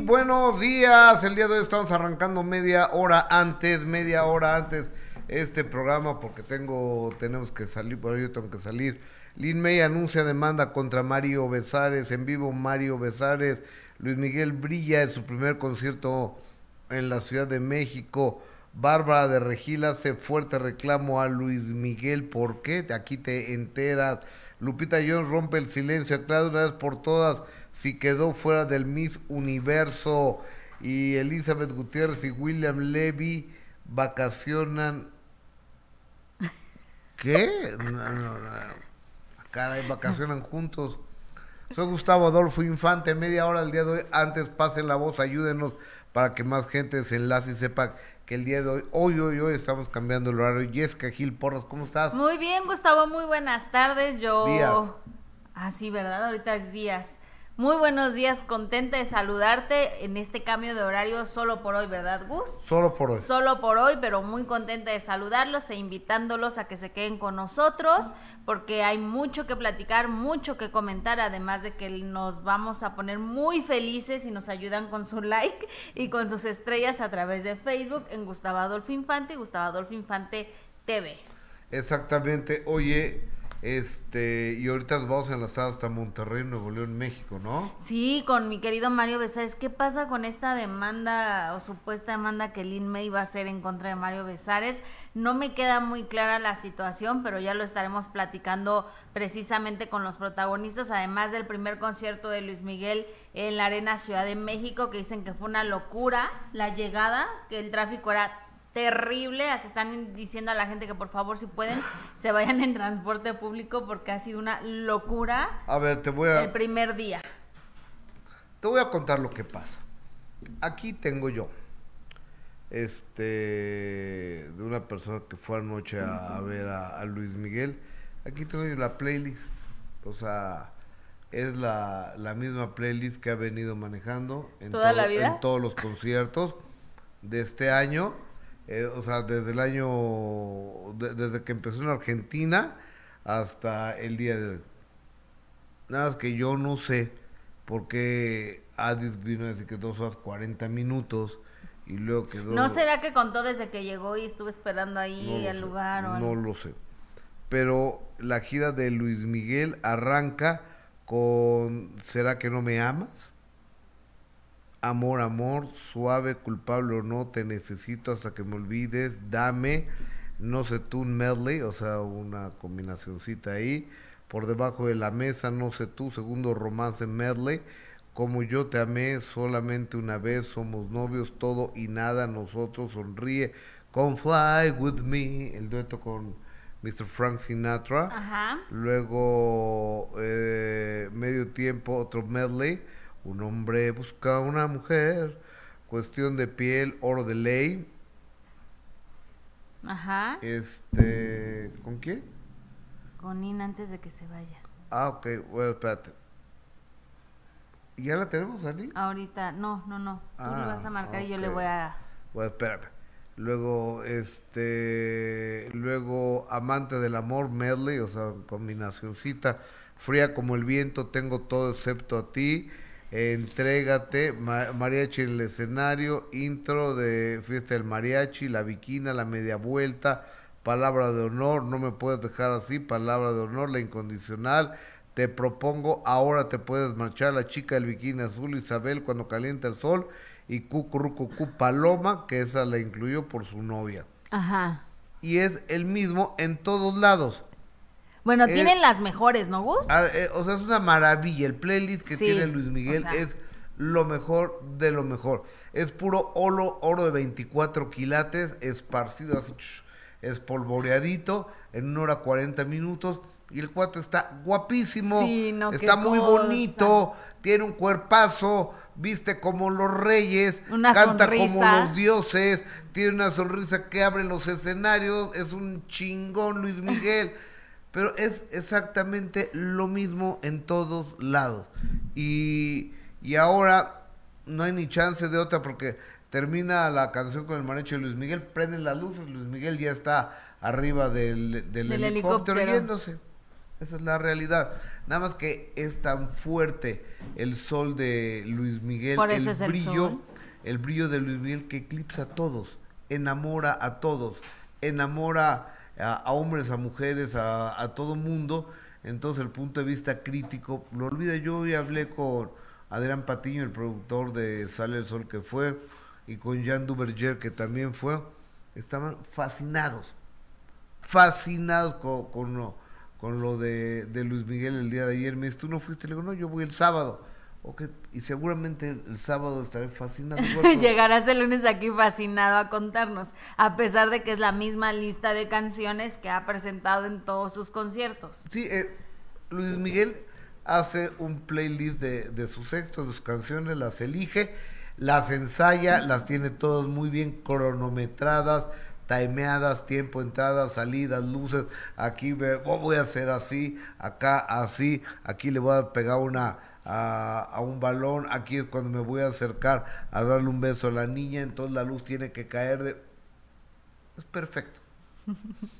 Buenos días. El día de hoy estamos arrancando media hora antes, media hora antes este programa porque tengo, tenemos que salir, bueno, yo tengo que salir. Lin May anuncia demanda contra Mario Besares, en vivo Mario Besares. Luis Miguel brilla en su primer concierto en la Ciudad de México. Bárbara de Regil hace fuerte reclamo a Luis Miguel. ¿Por qué? Aquí te enteras. Lupita Jones rompe el silencio, aclara una vez por todas si quedó fuera del Miss Universo y Elizabeth Gutiérrez y William Levy vacacionan. ¿Qué? No, no, no. Caray, vacacionan juntos. Soy Gustavo Adolfo Infante, media hora el día de hoy. Antes pasen la voz, ayúdenos para que más gente se enlace y sepa que el día de hoy, hoy, hoy, hoy estamos cambiando el horario. Jessica Gil Porras, ¿cómo estás? Muy bien, Gustavo, muy buenas tardes. Yo. Días. Ah, sí, ¿verdad? Ahorita es días. Muy buenos días, contenta de saludarte en este cambio de horario solo por hoy, ¿verdad, Gus? Solo por hoy. Solo por hoy, pero muy contenta de saludarlos e invitándolos a que se queden con nosotros, porque hay mucho que platicar, mucho que comentar, además de que nos vamos a poner muy felices si nos ayudan con su like y con sus estrellas a través de Facebook en Gustavo Adolfo Infante y Gustavo Adolfo Infante TV. Exactamente. Oye, este, y ahorita nos vamos a enlazar hasta Monterrey, Nuevo León, México, ¿no? Sí, con mi querido Mario Besares. ¿Qué pasa con esta demanda o supuesta demanda que Lin May va a hacer en contra de Mario Besares? No me queda muy clara la situación, pero ya lo estaremos platicando precisamente con los protagonistas, además del primer concierto de Luis Miguel en la Arena Ciudad de México, que dicen que fue una locura la llegada, que el tráfico era terrible, hasta están diciendo a la gente que por favor si pueden se vayan en transporte público porque ha sido una locura A ver, te voy a, el primer día. te voy a contar lo que pasa. Aquí tengo yo, este, de una persona que fue anoche a, a ver a, a Luis Miguel. Aquí tengo yo la playlist, o sea, es la, la misma playlist que ha venido manejando en, ¿Toda la todo- vida? en todos los conciertos de este año. Eh, o sea, desde el año, de- desde que empezó en Argentina hasta el día de hoy. Nada más que yo no sé por qué Adis vino a decir que dos horas 40 minutos y luego quedó... ¿No será que contó desde que llegó y estuve esperando ahí No el sé, lugar o No algo? lo sé. Pero la gira de Luis Miguel arranca con ¿Será que no me amas? Amor, amor, suave, culpable o no, te necesito hasta que me olvides, dame, no sé tú, un medley, o sea, una combinacioncita ahí, por debajo de la mesa, no sé tú, segundo romance medley, como yo te amé solamente una vez, somos novios, todo y nada, nosotros sonríe, con Fly With Me, el dueto con Mr. Frank Sinatra. Ajá. Luego, eh, medio tiempo, otro medley. Un hombre busca a una mujer. Cuestión de piel, oro de ley. Ajá. Este, ¿con quién? Con Nina antes de que se vaya. Ah, ok, bueno, espérate. ¿Ya la tenemos, Ani? Ahorita, no, no, no. Tú le Ah, vas a marcar y yo le voy a... Bueno, espérame. Luego, este, luego Amante del Amor, medley, o sea, combinacioncita, fría como el viento, tengo todo excepto a ti, entrégate, ma- mariachi en el escenario, intro de Fiesta del Mariachi, la viquina, la media vuelta, palabra de honor, no me puedes dejar así, palabra de honor, la incondicional, te propongo, ahora te puedes marchar, la chica del bikini azul, Isabel, cuando calienta el sol, y Cucurucucú Paloma, que esa la incluyó por su novia. Ajá. Y es el mismo en todos lados. Bueno, Eh, tienen las mejores, ¿no, Gus? Ah, eh, o sea, es una maravilla. El playlist que Sí, tiene Luis Miguel o sea. es lo mejor de lo mejor. Es puro oro, oro de 24 quilates, esparcido así, espolvoreadito, en una hora 40 minutos. Y el cuate está guapísimo, Sí, no, qué está muy cosa. bonito, tiene un cuerpazo, viste como los reyes, Una canta como los dioses, tiene una sonrisa que abre los escenarios, es un chingón Luis Miguel. Pero es exactamente lo mismo en todos lados. Y, y ahora no hay ni chance de otra porque termina la canción con el mariachi de Luis Miguel, prenden las luces, Luis Miguel ya está arriba del, del Del helicóptero, helicóptero. yéndose. Esa es la realidad. Nada más que es tan fuerte el sol de Luis Miguel, Por el es el brillo, sol. el brillo de Luis Miguel que eclipsa a todos, enamora a todos, enamora a, a hombres, a mujeres, a, todo mundo. Entonces el punto de vista crítico lo olvida. Yo hoy hablé con Adrián Patiño, el productor de Sale el Sol que fue, y con Jean Duverger que también fue. Estaban fascinados, fascinados con, con con lo de, de Luis Miguel el día de ayer. Me dice, ¿tú no fuiste? Le digo, no, yo voy el sábado. Ok, y seguramente el sábado estaré fascinado. Llegarás el lunes aquí fascinado a contarnos, a pesar de que es la misma lista de canciones que ha presentado en todos sus conciertos. Sí, eh, Luis Miguel hace un playlist de, de sus textos, de sus canciones, las elige, las ensaya, las tiene todas muy bien cronometradas, timeadas, tiempo, entradas, salidas, luces. Aquí ve- oh, voy a hacer así, acá así, aquí le voy a pegar una a, a un balón, aquí es cuando me voy a acercar a darle un beso a la niña, entonces la luz tiene que caer de... Es perfecto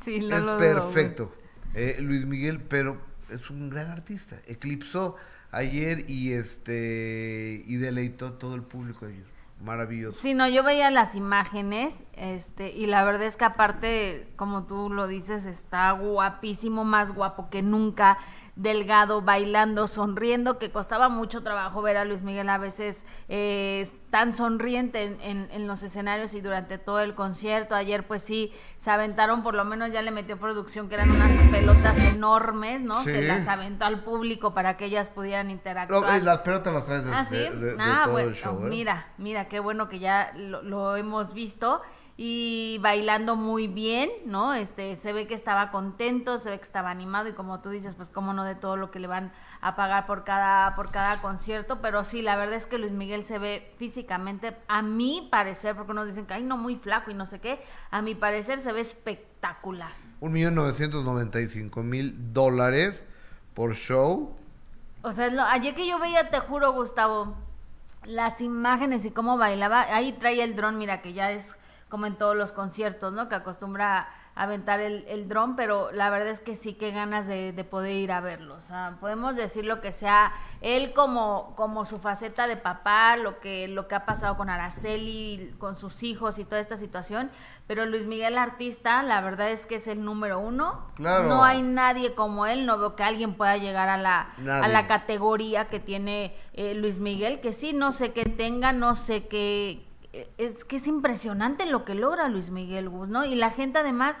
Sí, no es lo perfecto. Eh, Luis Miguel, pero es un gran artista. Eclipsó ayer y este y deleitó a todo el público ayer. Maravilloso. Sí, no, yo veía las imágenes, este, y la verdad es que aparte, como tú lo dices, está guapísimo, más guapo que nunca, delgado, bailando, sonriendo, que costaba mucho trabajo ver a Luis Miguel a veces eh, tan sonriente en, en- en los escenarios y durante todo el concierto. Ayer pues sí, se aventaron, por lo menos ya le metió producción, que eran unas pelotas enormes, ¿no? Sí. Que las aventó al público para que ellas pudieran interactuar. No, eh, las pelotas las traes de, Ah, sí. de- de- de ah, todo bueno, el show. ¿eh? mira, mira, qué bueno que ya lo, lo hemos visto y bailando muy bien, ¿no? Este, se ve que estaba contento, se ve que estaba animado y como tú dices, pues cómo no de todo lo que le van a pagar por cada por cada concierto, pero sí, la verdad es que Luis Miguel se ve físicamente, a mi parecer, porque unos dicen que ay no muy flaco y no sé qué, a mi parecer se ve espectacular. Un millón novecientos noventa y cinco mil dólares por show. O sea, lo- ayer que yo veía, te juro, Gustavo, las imágenes y cómo bailaba, ahí traía el dron, mira que ya es como en todos los conciertos, ¿no? Que acostumbra a aventar el, el dron, pero la verdad es que sí que ganas de, de poder ir a verlo. O sea, podemos decir lo que sea, él como, como su faceta de papá, lo que, lo que ha pasado con Araceli, con sus hijos y toda esta situación, pero Luis Miguel artista, la verdad es que es el número uno. Claro. No hay nadie como él, no veo que alguien pueda llegar a la, a la categoría que tiene eh, Luis Miguel, que sí, no sé qué tenga, no sé qué, es que es impresionante lo que logra Luis Miguel Gus, ¿no? Y la gente además,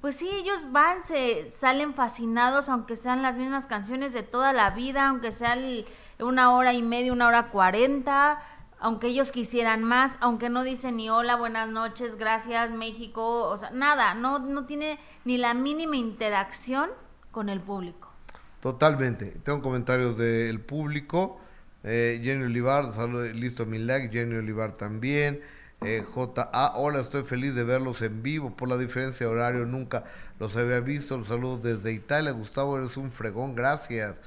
pues sí, ellos van, se salen fascinados, aunque sean las mismas canciones de toda la vida, aunque sea el- una hora y media, una hora cuarenta, aunque ellos quisieran más, aunque no dicen ni hola, buenas noches, gracias, México, o sea, nada, no, no tiene ni la mínima interacción con el público. Totalmente. Tengo comentarios del público. Eh, Jenny Olivar, salud, listo mi like. Jenny Olivar también. Eh, JA, hola, estoy feliz de verlos en vivo. Por la diferencia de horario, nunca los había visto. Los saludos desde Italia. Gustavo, eres un fregón, gracias.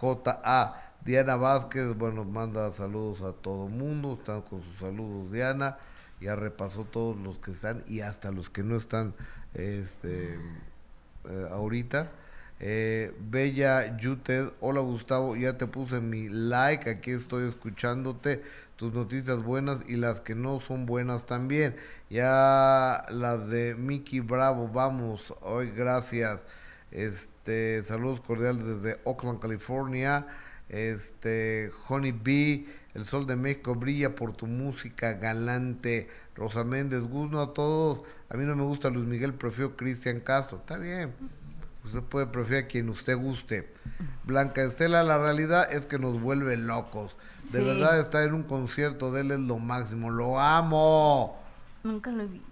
JA, Diana Vázquez, bueno, manda saludos a todo mundo. Están con sus saludos, Diana. Ya repasó todos los que están y hasta los que no están este, eh, ahorita. Eh, Bella Yuted, hola Gustavo, ya te puse mi like, aquí estoy escuchándote, tus noticias buenas y las que no son buenas también. Ya las de Mickey Bravo, vamos, hoy gracias. Este, saludos cordiales desde Oakland, California. Este, Honey Bee, el sol de México brilla por tu música galante. Rosa Méndez, gusto a todos. A mí no me gusta Luis Miguel, prefiero Cristian Castro. Está bien. Usted puede preferir a quien usted guste. Blanca Estela, la realidad es que nos vuelve locos. De Sí. verdad, estar en un concierto de él es lo máximo. Lo amo. Nunca lo he visto.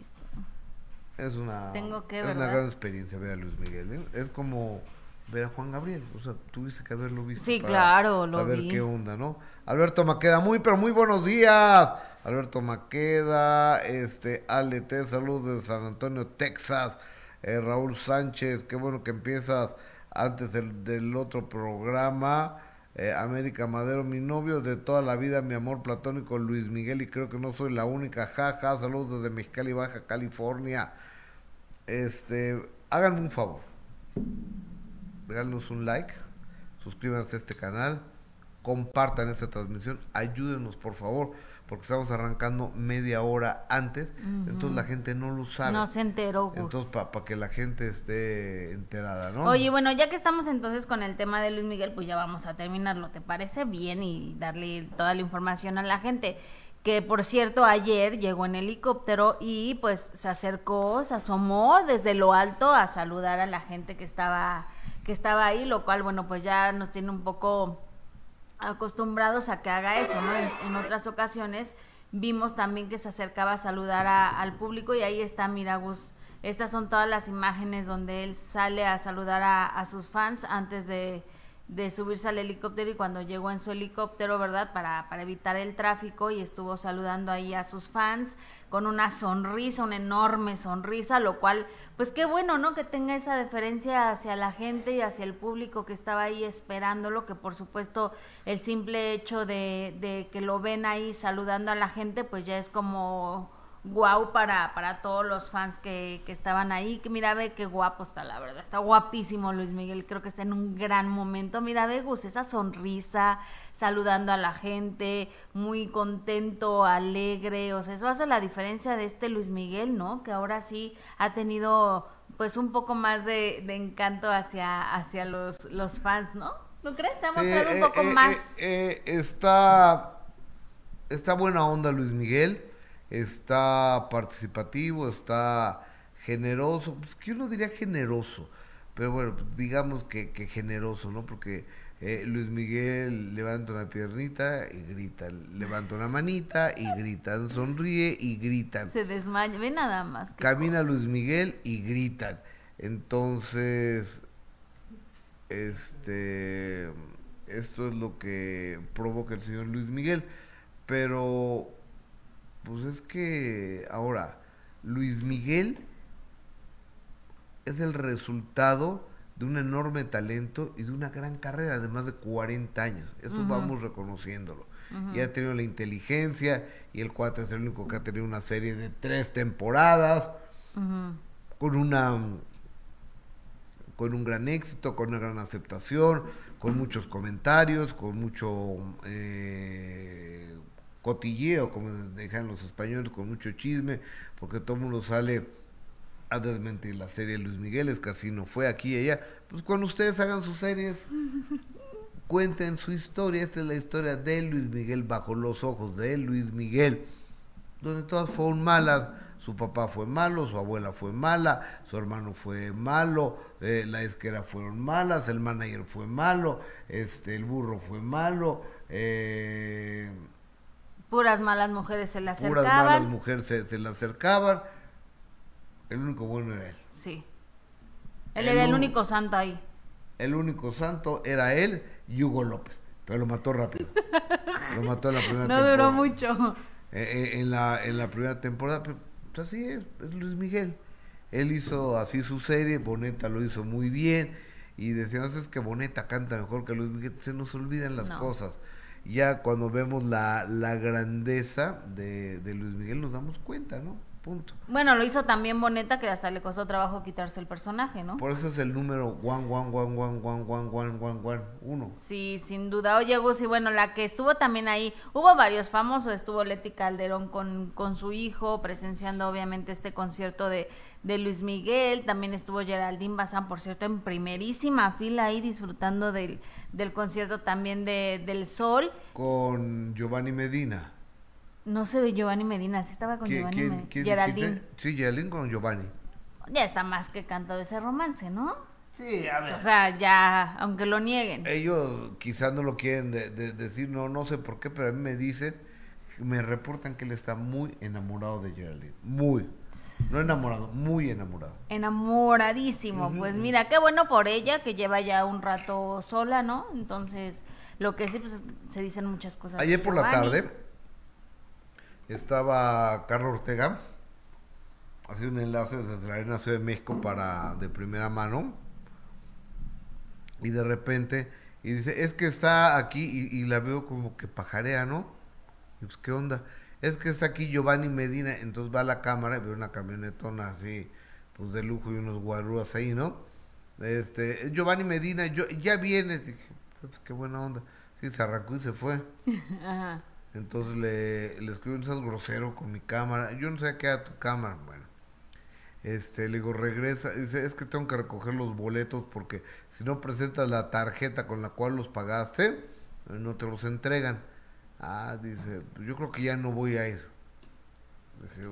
Es una, Tengo que, es una gran experiencia ver a Luis Miguel. ¿eh? Es como ver a Juan Gabriel. O sea, tuviste que haberlo visto. Sí, para claro, lo saber vi. qué onda, ¿no? Alberto Maqueda, muy, pero muy buenos días. Alberto Maqueda, este, Ale T, saludos de San Antonio, Texas. Eh, Raúl Sánchez, qué bueno que empiezas antes del, otro programa. Eh, América Madero, mi novio de toda la vida, mi amor platónico Luis Miguel, y creo que no soy la única. Jaja, saludos desde Mexicali, Baja California. Este, háganme un favor. Regálenos un like, suscríbanse a este canal, compartan esta transmisión, ayúdenos por favor, porque estamos arrancando media hora antes, entonces la gente no lo sabe. No se enteró. Gus. Entonces, para que la gente esté enterada, ¿no? Oye, bueno, ya que estamos entonces con el tema de Luis Miguel, pues ya vamos a terminarlo, ¿te parece bien? Y darle toda la información a la gente. Que por cierto, ayer llegó en helicóptero y pues se acercó, se asomó desde lo alto a saludar a la gente que estaba, que estaba ahí, lo cual, bueno, pues ya nos tiene un poco acostumbrados a que haga eso, ¿no? En, otras ocasiones vimos también que se acercaba a saludar al público y ahí está Miragus. Estas son todas las imágenes donde él sale a saludar a sus fans antes de, de subirse al helicóptero y cuando llegó en su helicóptero, ¿verdad? Para, para evitar el tráfico y estuvo saludando ahí a sus fans con una sonrisa, una enorme sonrisa, lo cual, pues qué bueno, ¿no? Que tenga esa deferencia hacia la gente y hacia el público que estaba ahí esperándolo, que por supuesto el simple hecho de, de que lo ven ahí saludando a la gente, pues ya es como guau para, para todos los fans que, que estaban ahí. Que mira, ve qué guapo está, la verdad. Está guapísimo Luis Miguel. Creo que está en un gran momento. Mira, ve, Gus, esa sonrisa, saludando a la gente, muy contento, alegre. O sea, eso hace la diferencia de este Luis Miguel, ¿no? Que ahora sí ha tenido pues un poco más de, de encanto hacia, hacia los, los fans, ¿no? ¿No crees? Se ha mostrado un eh, poco eh, más... eh, eh, está, está buena onda Luis Miguel, está participativo, está generoso, pues que uno diría generoso, pero bueno, digamos que, que generoso, ¿no? Porque eh, Luis Miguel levanta una piernita y grita, levanta una manita y gritan, sonríe y gritan. Se desmaya, ve nada más. Camina cosa. Luis Miguel y gritan. Entonces, este, esto es lo que provoca el señor Luis Miguel. Pero, pues es que ahora, Luis Miguel es el resultado de un enorme talento y de una gran carrera de más de 40 años. Eso vamos reconociéndolo. Y ha tenido la inteligencia y el cuate es el único que ha tenido una serie de tres temporadas con una con un gran éxito, con una gran aceptación, con muchos comentarios, con mucho eh, cotilleo, como dejan los españoles, con mucho chisme, porque todo el mundo sale a desmentir la serie de Luis Miguel, es así no fue aquí y allá. Pues cuando ustedes hagan sus series, cuenten su historia, esta es la historia de Luis Miguel bajo los ojos de Luis Miguel, donde todas fueron malas. Su papá fue malo, su abuela fue mala, su hermano fue malo, eh, la esquera fueron malas, el manager fue malo, este, el burro fue malo, eh, Puras malas mujeres se le puras malas acercaban. mujeres se, se le acercaban. El único bueno era él. Sí. Él El era el un- único santo ahí. El único santo era él y Hugo López, pero lo mató rápido. Lo mató en la primera No temporada. duró mucho. Eh, eh, en, la, en la primera temporada, pero, pues así es, es Luis Miguel. Él hizo así su serie, Boneta lo hizo muy bien, y decíamos es que Boneta canta mejor que Luis Miguel, se nos olvidan las No. cosas. Ya cuando vemos la, la grandeza de, de Luis Miguel nos damos cuenta, ¿no? Punto. Bueno, lo hizo también Boneta, que hasta le costó trabajo quitarse el personaje, ¿no? Por eso es el número one, one, one, one, one, one, one, one, one, uno. Sí, sin duda. Oye, Gus, y bueno, la que estuvo también ahí, hubo varios famosos, estuvo Leti Calderón con, con su hijo, presenciando obviamente este concierto de, de Luis Miguel, también estuvo Geraldine Bazán, por cierto, en primerísima fila ahí disfrutando del, del concierto también de, del Sol. Con Giovanni Medina. No se ve Giovanni Medina, sí estaba con ¿Quién- Giovanni quién- Medina. quién Geraldine. Sí, Geraldine con Giovanni. Ya está más que cantado ese romance, ¿no? Sí, a O sea, ya, aunque lo nieguen. Ellos quizás no lo quieren de- de- decir, no, no sé por qué, pero a mí me dicen, me reportan que él está muy enamorado de Geraldine. Muy. No enamorado, muy enamorado. Enamoradísimo. Pues mira, qué bueno por ella, que lleva ya un rato sola, ¿no? Entonces, lo que sí, pues se dicen muchas cosas. Ayer por la tarde estaba Carlos Ortega haciendo un enlace desde la Arena Ciudad de México para de primera mano y de repente y dice es que está aquí y, y la veo como que pajarea no y pues qué onda es que está aquí Giovanni Medina entonces va a la cámara y ve una camionetona así pues de lujo y unos guarúas ahí no este Giovanni Medina yo ya viene dije pues qué buena onda. Sí, se arrancó y se fue. Ajá. Entonces le, le escribo, no seas grosero con mi cámara. Yo no sé qué era tu cámara. Bueno, este, le digo, regresa. Dice, es que tengo que recoger los boletos porque si no presentas la tarjeta con la cual los pagaste, no te los entregan. Ah, dice, yo creo que ya no voy a ir. Dije,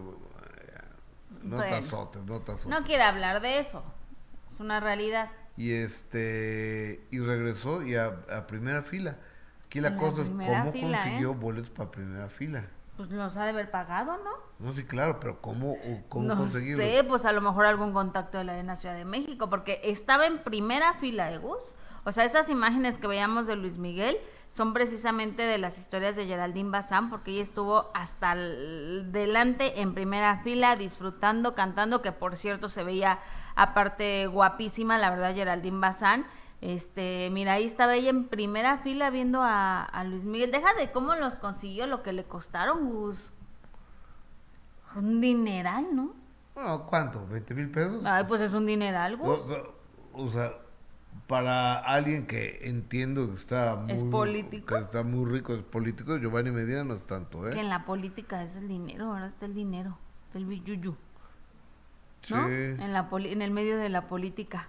no te azotes, no te azotes. No quiere hablar de eso. Es una realidad. Y este, y regresó y a, a primera fila. Aquí la cosa es cómo consiguió ¿eh? boletos para primera fila. Pues los ha de haber pagado, ¿no? No, sí, claro, pero ¿cómo, cómo no sé, pues a lo mejor algún contacto de la Arena Ciudad de México, porque estaba en primera fila, ¿eh, Gus? O sea, esas imágenes que veíamos de Luis Miguel son precisamente de las historias de Geraldine Bazán, porque ella estuvo hasta delante en primera fila, disfrutando, cantando, que por cierto se veía aparte guapísima, la verdad, Geraldine Bazán. Este, mira, ahí estaba ella en primera fila viendo a, Luis Miguel. Deja de cómo los consiguió, lo que le costaron, Gus. Un dineral, ¿no? Bueno, ¿cuánto? ¿20 mil pesos? Ay, pues es un dineral, Gus. O, sea, para alguien que entiendo que está muy... ¿Es político? Que está muy rico, es político, Giovanni Medina no es tanto, ¿eh? Que en la política es el dinero, ahora está el dinero, del billuyu. ¿No? Sí. En, la en el medio de la política.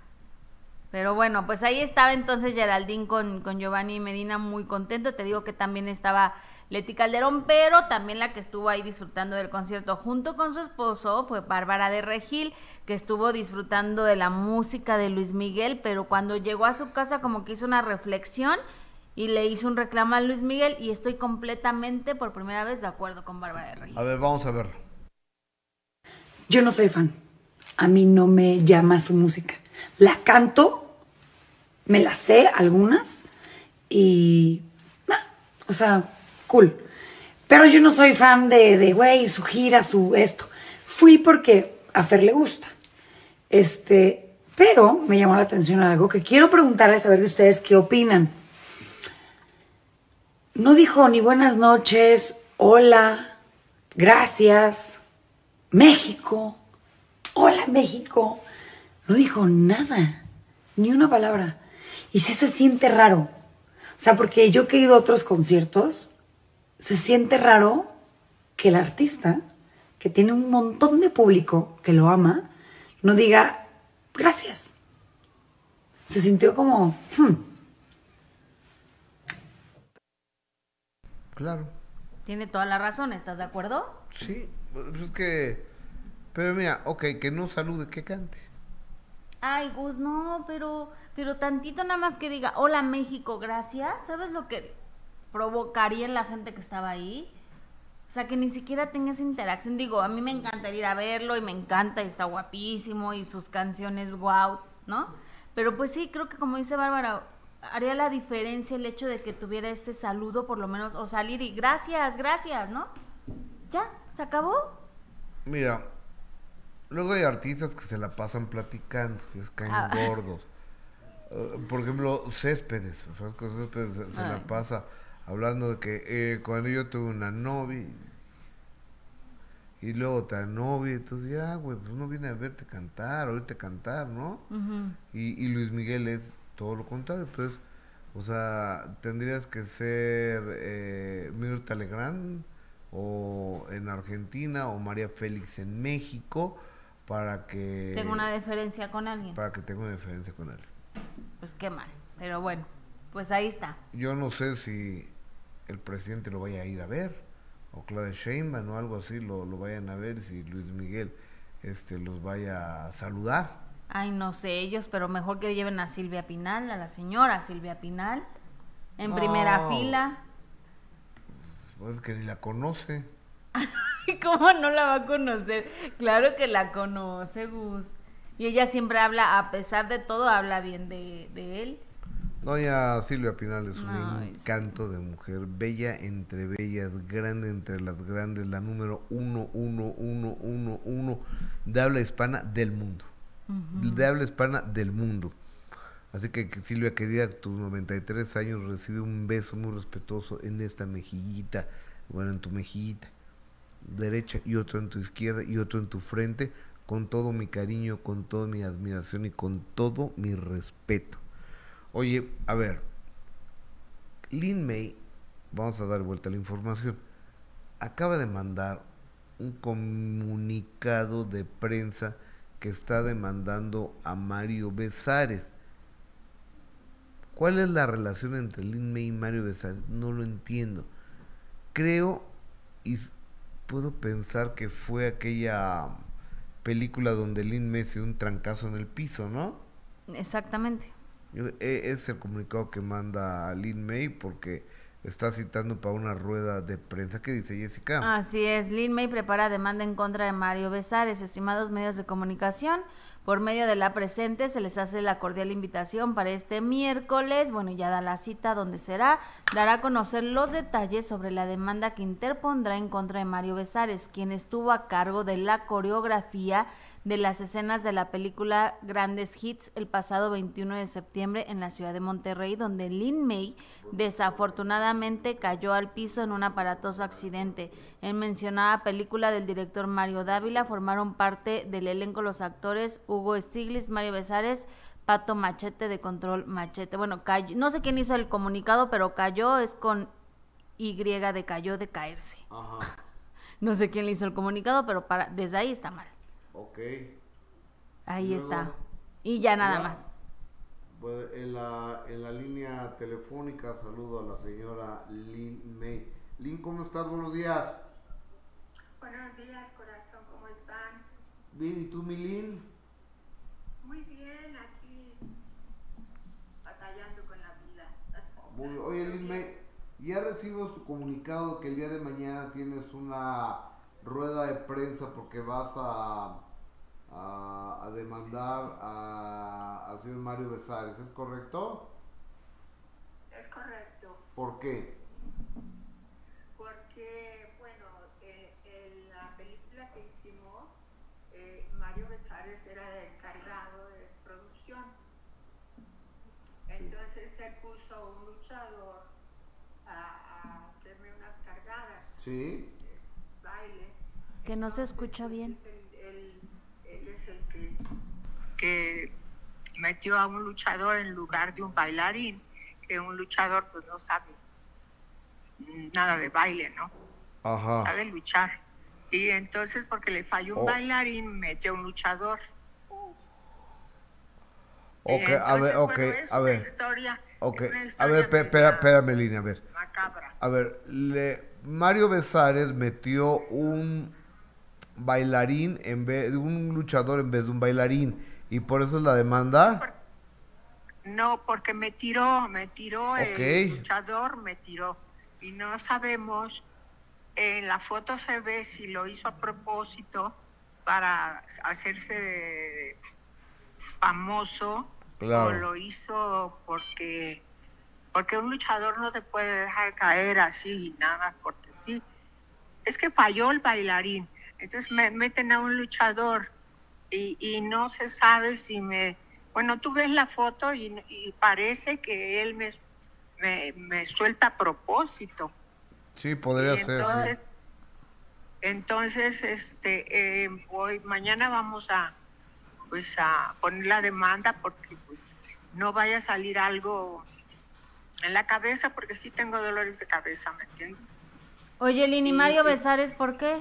Pero bueno, pues ahí estaba entonces Geraldine con, con Giovanni Medina muy contento. Te digo que también estaba Leti Calderón, pero también la que estuvo ahí disfrutando del concierto junto con su esposo fue Bárbara de Regil, que estuvo disfrutando de la música de Luis Miguel, pero cuando llegó a su casa como que hizo una reflexión y le hizo un reclamo a Luis Miguel y estoy completamente por primera vez de acuerdo con Bárbara de Regil. A ver, vamos a ver. Yo no soy fan. A mí no me llama su música. La canto me las sé algunas y, o sea, Pero yo no soy fan de, de, güey, su gira, su esto. Fui porque a Fer le gusta. Este, pero me llamó la atención algo que quiero preguntarles a ver ustedes qué opinan. No dijo ni buenas noches, hola, gracias, México, hola México. No dijo nada, ni una palabra. Y sí se siente raro. O sea, porque yo he ido a otros conciertos, se siente raro que el artista, que tiene un montón de público que lo ama, no diga gracias. Se sintió como... Hmm. Claro. Tiene toda la razón, ¿estás de acuerdo? Sí, pues es que... Pero mira, ok, que no salude, que cante. Ay, Gus, no, pero pero tantito nada más que diga, hola México, gracias, ¿sabes lo que provocaría en la gente que estaba ahí? O sea, que ni siquiera tenga esa interacción. Digo, a mí me encantaría ir a verlo y me encanta y está guapísimo y sus canciones, wow, ¿no? Pero pues sí, creo que como dice Bárbara, haría la diferencia el hecho de que tuviera este saludo por lo menos, o salir y gracias, gracias, ¿no? Ya, se acabó. Mira, luego hay artistas que se la pasan platicando, que es caen ah. gordos. Eh, por ejemplo, Céspedes, Francisco Céspedes se, la pasa hablando de que eh, cuando yo tuve una novia y luego otra novia, entonces ya, güey, pues uno viene a verte cantar, a oírte cantar, ¿no? y, y, Luis Miguel es todo lo contrario, pues, o sea, tendrías que ser eh, Mirta Legrand o en Argentina o María Félix en México para que... Tenga una diferencia con alguien. Para que tenga una diferencia con alguien pues qué mal. Pero bueno, pues ahí está. Yo no sé si el presidente lo vaya a ir a ver, o Claudia Sheinbaum o algo así lo, lo vayan a ver, si Luis Miguel este los vaya a saludar. Ay, no sé ellos, pero mejor que lleven a Silvia Pinal, a la señora Silvia Pinal, en primera fila. Pues que ni la conoce. ¿Cómo no la va a conocer? Claro que la conoce, Gus. Y ella siempre habla, a pesar de todo, habla bien de, él. Doña Silvia Pinal es un encanto de mujer, bella entre bellas, grande entre las grandes, la número uno, uno, uno, uno, uno de habla hispana del mundo. De habla hispana del mundo. Así que Silvia, querida, tus 93 años, recibe un beso muy respetuoso en esta mejillita, bueno, en tu mejillita derecha y otro en tu izquierda y otro en tu frente con todo mi cariño, con toda mi admiración y con todo mi respeto. Oye, a ver, Lin May, vamos a dar vuelta a la información, acaba de mandar un comunicado de prensa que está demandando a Mario Besares. ¿Cuál es la relación entre Lin May y Mario Besares? No lo entiendo. Creo y puedo pensar que fue aquella película donde Lin May se dio un trancazo en el piso, ¿no? Exactamente. E, es el comunicado que manda Lin May porque está citando para una rueda de prensa. ¿Qué dice Jessica? Así es, Lin May prepara demanda en contra de Mario Besares, estimados medios de comunicación. Por medio de la presente se les hace la cordial invitación para este miércoles, bueno, ya da la cita donde será, dará a conocer los detalles sobre la demanda que interpondrá en contra de Mario Besares, quien estuvo a cargo de la coreografía de las escenas de la película Grandes Hits el pasado 21 de septiembre en la ciudad de Monterrey, donde Lin May desafortunadamente cayó al piso en un aparatoso accidente. En mencionada película del director Mario Dávila formaron parte del elenco los actores Hugo Stiglitz, Mario Besares, Pato Machete de Control Machete. Bueno, cayó, no sé quién hizo el comunicado, pero cayó es con Y de cayó de caerse. No sé quién le hizo el comunicado, pero para, desde ahí está mal. Ok. Ahí está. Y ya nada más. Pues, en, la, en la línea telefónica saludo a la señora Lynn May. Lynn, ¿cómo estás? Buenos días. Buenos días, corazón, ¿cómo están? Bien, ¿y tú, mi Lynn? Muy bien, aquí batallando con la vida. oye, Lynn May, ya recibo tu comunicado que el día de mañana tienes una rueda de prensa porque vas a a, demandar al señor Mario Besares, ¿es correcto? Es correcto. ¿Por qué? Porque, bueno, eh, en la película que hicimos, eh, Mario Besares era el encargado de producción. Entonces se puso un luchador a, hacerme unas cargadas. Sí. baile. Que no se escucha bien que metió a un luchador en lugar de un bailarín, que un luchador pues no sabe nada de baile, ¿no? Ajá. Sabe luchar. Y entonces porque le falló un oh. bailarín, metió un luchador. Ok, a ver, ok, a ver. Historia, a ver, espera, espérame, línea, a ver. Macabra. A ver, le, Mario Besares metió un bailarín en vez de un luchador en vez de un bailarín y por eso es la demanda. No, porque me tiró, me tiró el luchador, me tiró y no sabemos. En la foto se ve si lo hizo a propósito para hacerse famoso o lo hizo porque porque un luchador no te puede dejar caer así nada porque sí. Es que falló el bailarín entonces me meten a un luchador y, y no se sabe si me... Bueno, tú ves la foto y, parece que él me, me, suelta a propósito. Sí, podría ser. Entonces, este, eh, hoy, mañana vamos a, pues, a poner la demanda porque, pues, no vaya a salir algo en la cabeza porque sí tengo dolores de cabeza, ¿me entiendes? Oye, Lini, Mario Besares, ¿por qué?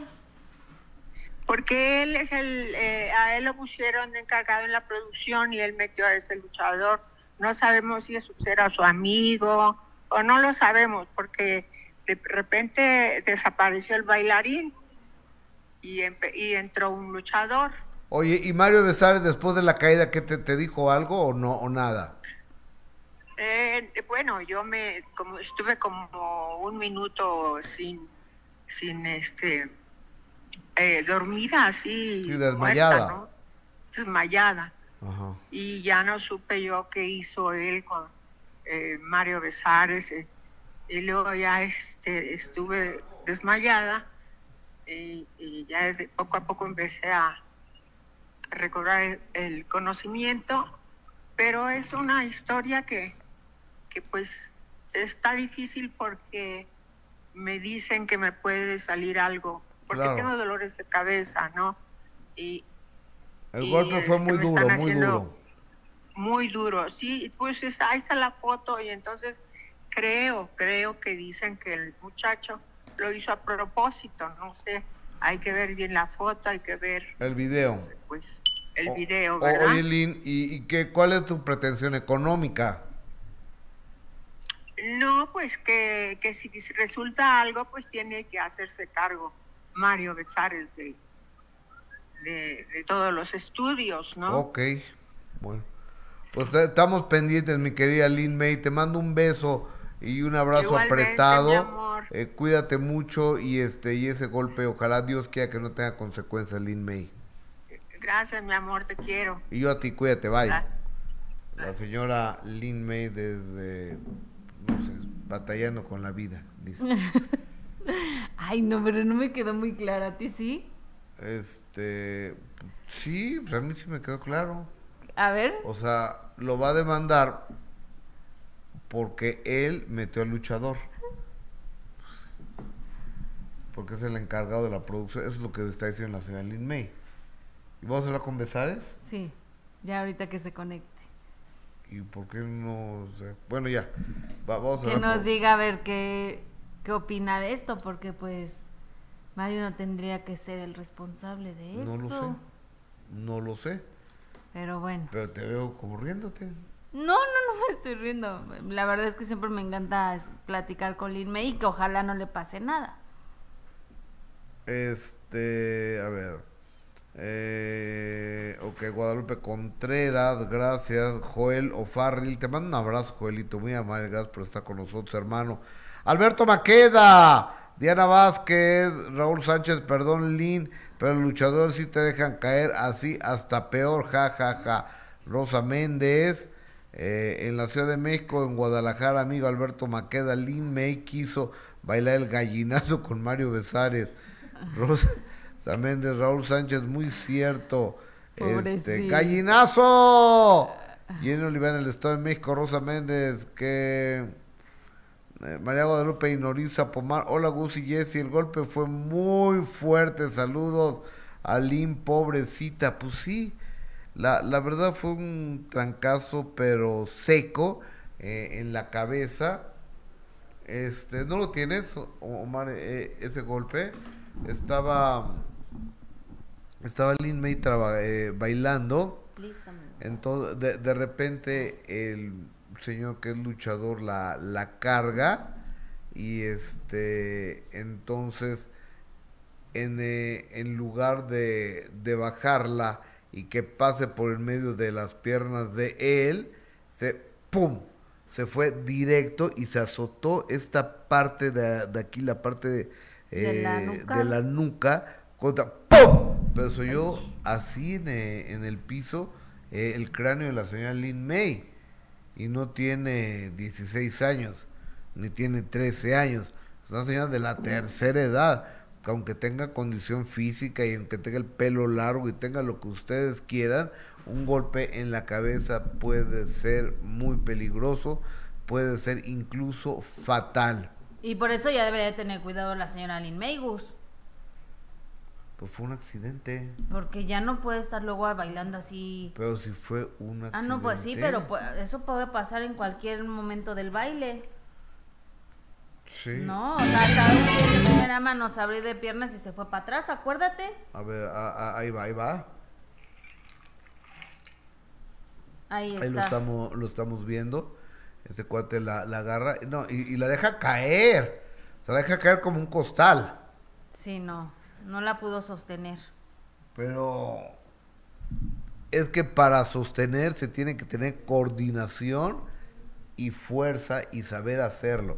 Porque él es el, eh, a él lo pusieron encargado en la producción y él metió a ese luchador. No sabemos si eso era su amigo o no lo sabemos porque de repente desapareció el bailarín y, y entró un luchador. Oye, ¿y Mario Besares después de la caída qué te, te dijo algo o no o nada? Eh, bueno, yo me como estuve como un minuto sin sin este eh, dormida así. desmayada. Desmayada. Y ya no supe yo qué hizo él con eh, Mario Besares. Eh, y luego ya este, estuve desmayada y, ya desde poco a poco empecé a recobrar el, conocimiento, pero es una historia que, que pues está difícil porque me dicen que me puede salir algo porque tengo dolores de cabeza, ¿no? Y, el golpe fue muy duro, muy duro. Muy duro, sí, pues ahí está la foto y entonces creo, creo que dicen que el muchacho lo hizo a propósito, no sé, hay que ver bien la foto, hay que ver el video. Pues el video, ¿verdad? Oye, Lynn, ¿y, qué, cuál es tu pretensión económica? No, pues que, que si resulta algo, pues tiene que hacerse cargo Mario Besares de, de, todos los estudios, ¿no? Ok, bueno. Pues estamos pendientes, mi querida Lynn May. Te mando un beso y un abrazo apretado. Eh, cuídate mucho y este y ese golpe, ojalá Dios quiera que no tenga consecuencias, Lynn May. Gracias, mi amor, te quiero. Y yo a ti, cuídate, bye. La señora Lynn May desde, no sé, batallando con la vida, dice. Ay, no, pero no me quedó muy claro. ¿A ti sí? Este, sí, pues a mí sí me quedó claro. A ver. O sea, lo va a demandar porque él metió al luchador. Porque es el encargado de la producción. Eso es lo que está diciendo la señora Lin May. ¿Y vamos a hablar con Besares? Sí, ya ahorita que se conecte. ¿Y por qué no? bueno, ya. vamos a que nos diga a ver qué, qué opina de esto, porque pues Mario no tendría que ser el responsable de eso. No lo sé. No lo sé. Pero bueno. Pero te veo como riéndote. No, no, no me estoy riendo. La verdad es que siempre me encanta platicar con Lin May y que ojalá no le pase nada. Este, a ver. Eh, ok, Guadalupe Contreras, gracias. Joel O'Farrill, te mando un abrazo, Joelito. Muy amable, gracias por estar con nosotros, hermano. Alberto Maqueda, Diana Vázquez, Raúl Sánchez, perdón, Lin pero los luchadores sí te dejan caer así hasta peor, ja, ja, ja. Rosa Méndez, eh, en la Ciudad de México, en Guadalajara, amigo Alberto Maqueda, Lin May quiso bailar el gallinazo con Mario Besares. Rosa Méndez, Raúl Sánchez, muy cierto. Este, ¡Gallinazo! Jenny Olivera en el Estado de México, Rosa Méndez, que eh, María Guadalupe Inoriza Pomar. Hola Gus y Jessy, el golpe fue muy fuerte. Saludos a Lynn, pobrecita. Pues sí, la, la verdad fue un trancazo, pero seco eh, en la cabeza. Este, ¿no lo tienes, Omar, eh, ese golpe? Estaba, estaba Lynn May bailando. Entonces, de, de repente, el señor que es luchador la, la carga y este entonces en, eh, en lugar de, de, bajarla y que pase por el medio de las piernas de él, se ¡pum! se fue directo y se azotó esta parte de, de aquí, la parte de, de, la, eh, nuca. contra ¡pum! Pero soy yo así en, eh, en el piso el cráneo de la señora Lin May y no tiene 16 años, ni tiene 13 años. Es una señora de la tercera edad, que aunque tenga condición física y aunque tenga el pelo largo y tenga lo que ustedes quieran, un golpe en la cabeza puede ser muy peligroso, puede ser incluso fatal. Y por eso ya debería tener cuidado la señora Lynn Maygus. Pues fue un accidente. Porque ya no puede estar luego bailando así. Pero si fue un accidente. Ah, no, pues sí, pero eso puede pasar en cualquier momento del baile. Sí. No, o sea, de primera mano se abrió de piernas y se fue para atrás, acuérdate. A ver, ahí va, ahí va. Ahí está. Ahí lo estamos, lo estamos viendo. Ese cuate la, agarra, no, y, y la deja caer. Se la deja caer como un costal. Sí, no. No la pudo sostener. Pero es que para sostener se tiene que tener coordinación y fuerza y saber hacerlo.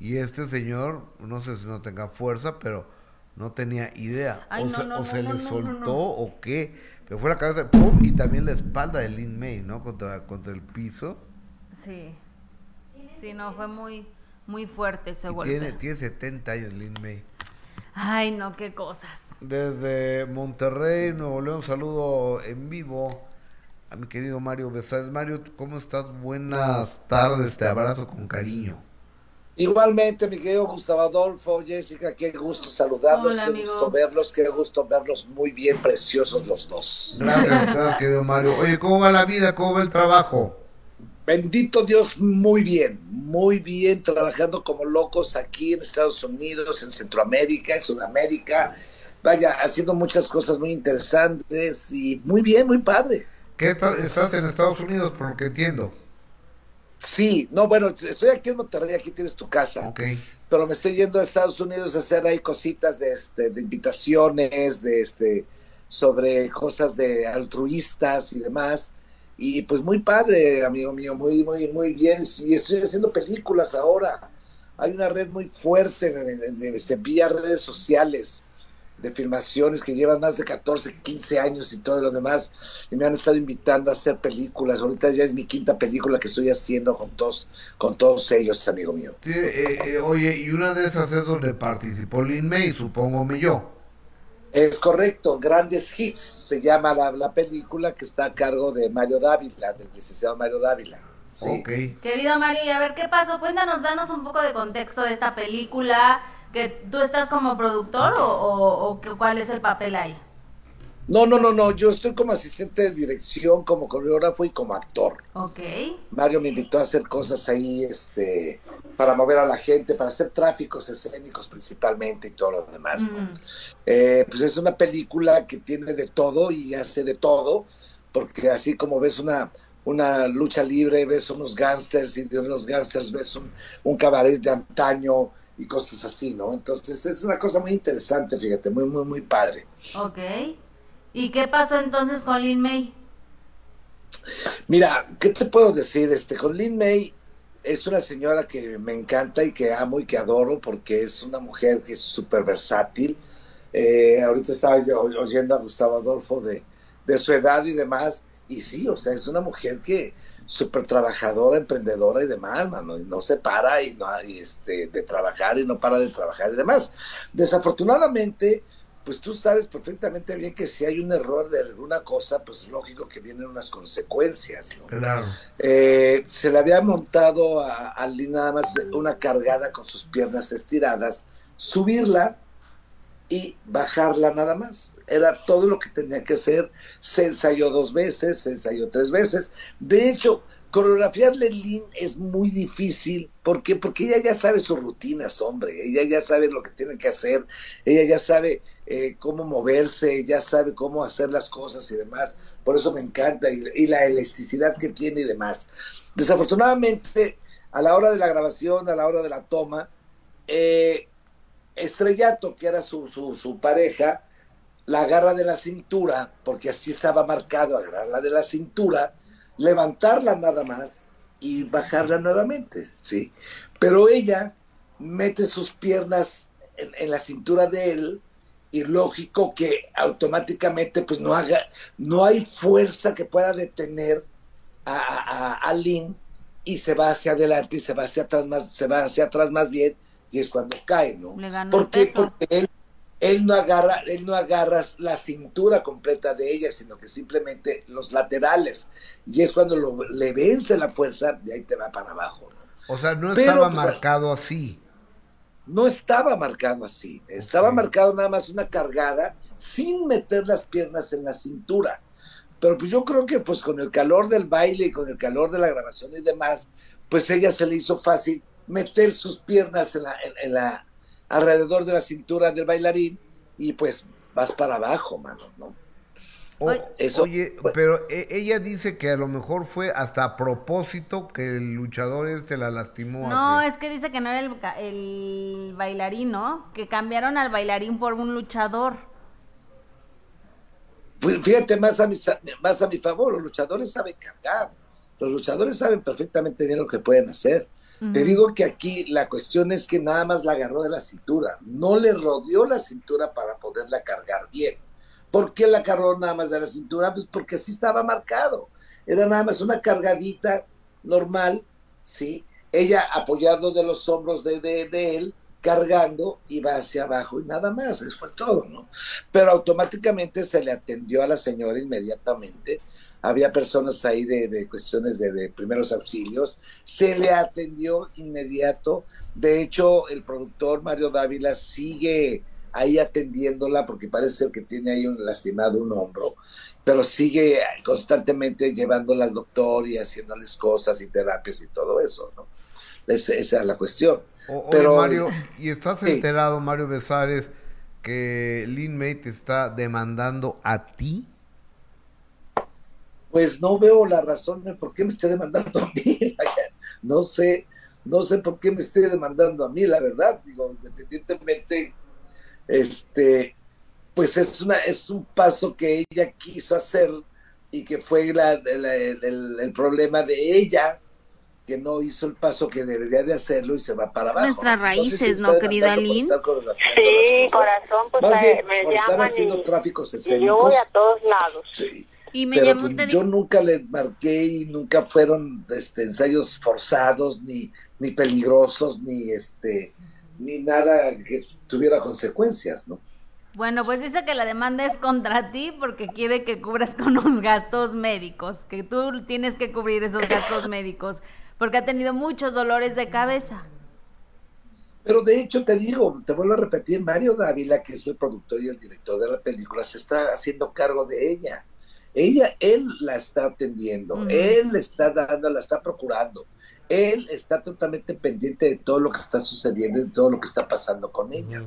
Y este señor, no sé si no tenga fuerza, pero no tenía idea. o, se, le soltó o qué. Pero fue la cabeza, ¡pum! Y también la espalda de Lin May, ¿no? Contra, contra el piso. Sí. Sí, no, fue muy, muy fuerte ese golpe. Tiene, tiene 70 años Lin May. Ay, no, qué cosas. Desde Monterrey, Nuevo León, saludo en vivo a mi querido Mario Besares. Mario, ¿cómo estás? Buenas tardes, te abrazo con cariño. Igualmente, mi querido Gustavo Adolfo, Jessica, qué gusto saludarlos, qué gusto verlos, qué gusto verlos muy bien, preciosos los dos. Gracias, gracias, querido Mario. Oye, ¿cómo va la vida? ¿Cómo va el trabajo? Bendito Dios, muy bien, muy bien, trabajando como locos aquí en Estados Unidos, en Centroamérica, en Sudamérica, vaya, haciendo muchas cosas muy interesantes y muy bien, muy padre. ¿Qué estás, estás en Estados Unidos, por lo que entiendo? Sí, no, bueno, estoy aquí en Monterrey, aquí tienes tu casa. Ok. Pero me estoy yendo a Estados Unidos a hacer ahí cositas de, este, de invitaciones, de este, sobre cosas de altruistas y demás. Y pues muy padre, amigo mío, muy, muy, muy bien. Y estoy haciendo películas ahora. Hay una red muy fuerte de, este, vía redes sociales de filmaciones que llevan más de 14, 15 años y todo lo demás. Y me han estado invitando a hacer películas. Ahorita ya es mi quinta película que estoy haciendo con todos, con todos ellos, amigo mío. Eh, eh, oye, y una de esas es donde participó Lin May, supongo yo. Es correcto, Grandes Hits se llama la, película que está a cargo de Mario Dávila, del licenciado Mario Dávila. Sí. Querido Mario, a ver qué pasó, cuéntanos, danos un poco de contexto de esta película, que tú estás como productor o, o cuál es el papel ahí. No, no, no, no, yo estoy como asistente de dirección, como coreógrafo y como actor. Ok. Mario me invitó a hacer cosas ahí, este, para mover a la gente, para hacer tráficos escénicos principalmente y todo lo demás. Eh, pues es una película que tiene de todo y hace de todo, porque así como ves una, una lucha libre, ves unos gángsters y de unos gángsters ves un, un cabaret de antaño y cosas así, ¿no? Entonces es una cosa muy interesante, fíjate, muy, muy, muy padre. Ok. ¿Y qué pasó entonces con Lin May? Mira, ¿qué te puedo decir? Este, con Lin May es una señora que me encanta y que amo y que adoro porque es una mujer que es súper versátil. Eh, ahorita estaba yo oyendo a Gustavo Adolfo de, de su edad y demás. Y sí, o sea, es una mujer que súper trabajadora, emprendedora y demás, mano, y no se para y no, y este, de trabajar y no para de trabajar y demás. Desafortunadamente, pues tú sabes perfectamente bien que si hay un error de alguna cosa, pues es lógico que vienen unas consecuencias, ¿no? Claro. Eh, se le había montado a, a nada más una cargada con sus piernas estiradas, subirla y bajarla nada más. Era todo lo que tenía que hacer. Se ensayó dos veces, se ensayó tres veces. De hecho, coreografiarle Lynn es muy difícil. ¿Por qué? Porque ella ya sabe sus rutinas, hombre. Ella ya sabe lo que tiene que hacer. Ella ya sabe eh, cómo moverse, ya sabe cómo hacer las cosas y demás. Por eso me encanta y, la elasticidad que tiene y demás. Desafortunadamente, a la hora de la grabación, a la hora de la toma, eh, Estrellato, que era su, su, su pareja, la agarra de la cintura, porque así estaba marcado, agarrarla de la cintura, levantarla nada más y bajarla nuevamente, ¿sí? Pero ella mete sus piernas en, la cintura de él y lógico que automáticamente pues no haga, no hay fuerza que pueda detener a, a, Lynn y se va hacia adelante y se va hacia atrás más, se va hacia atrás más bien y es cuando cae, ¿no? ¿Por qué? Porque él él no agarra, él no agarra la cintura completa de ella, sino que simplemente los laterales. Y es cuando lo, le vence la fuerza, y ahí te va para abajo. O sea, no estaba pues, marcado así. No estaba marcado así. Estaba marcado nada más una cargada sin meter las piernas en la cintura. Pero pues yo creo que pues con el calor del baile y con el calor de la grabación y demás, pues ella se le hizo fácil meter sus piernas en la, en la alrededor de la cintura del bailarín y pues vas para abajo, mano, ¿no? Oye, pero e, ella dice que a lo mejor fue hasta a propósito que el luchador este la lastimó. No, es que dice que no era el, el bailarín, ¿no? Que cambiaron al bailarín por un luchador. Fíjate más a, mi, más a mi favor, los luchadores saben cargar, los luchadores saben perfectamente bien lo que pueden hacer. Te digo que aquí la cuestión es que nada más la agarró de la cintura, no le rodeó la cintura para poderla cargar bien. ¿Por qué la agarró nada más de la cintura? Pues porque así estaba marcado. Era nada más una cargadita normal, ¿sí? Ella apoyado de los hombros de, de, de él, cargando y va hacia abajo y nada más, eso fue todo, ¿no? Pero automáticamente se le atendió a la señora inmediatamente había personas ahí de, cuestiones de, primeros auxilios, se le atendió inmediato. De hecho, el productor Mario Dávila sigue ahí atendiéndola porque parece ser que tiene ahí un lastimado un hombro, pero sigue constantemente llevándola al doctor y haciéndoles cosas y terapias y todo eso, ¿no? esa es la cuestión. pero Mario, ¿y estás enterado, Mario Besares, que Lin May te está demandando a ti? Pues no veo la razón de por qué me esté demandando a mí. no sé, no sé por qué me esté demandando a mí, la verdad. Digo, independientemente, este, pues es una, es un paso que ella quiso hacer y que fue la, el, el problema de ella que no hizo el paso que debería de hacerlo y se va para abajo. Nuestras raíces, ¿no, querida Lynn? Sí, corazón, pues me, me por estar haciendo tráficos y yo voy a todos lados. Sí. Y me Pero pues, yo nunca le marqué y nunca fueron este, ensayos forzados, ni, ni peligrosos, ni este ni nada que tuviera consecuencias, ¿no? Bueno, pues dice que la demanda es contra ti porque quiere que cubras con los gastos médicos, que tú tienes que cubrir esos gastos médicos porque ha tenido muchos dolores de cabeza. Pero de hecho te digo, te vuelvo a repetir, Mario Dávila, que es el productor y el director de la película, se está haciendo cargo de ella. Ella, él la está atendiendo, él está dando, la está procurando, él está totalmente pendiente de todo lo que está sucediendo, de todo lo que está pasando con ella.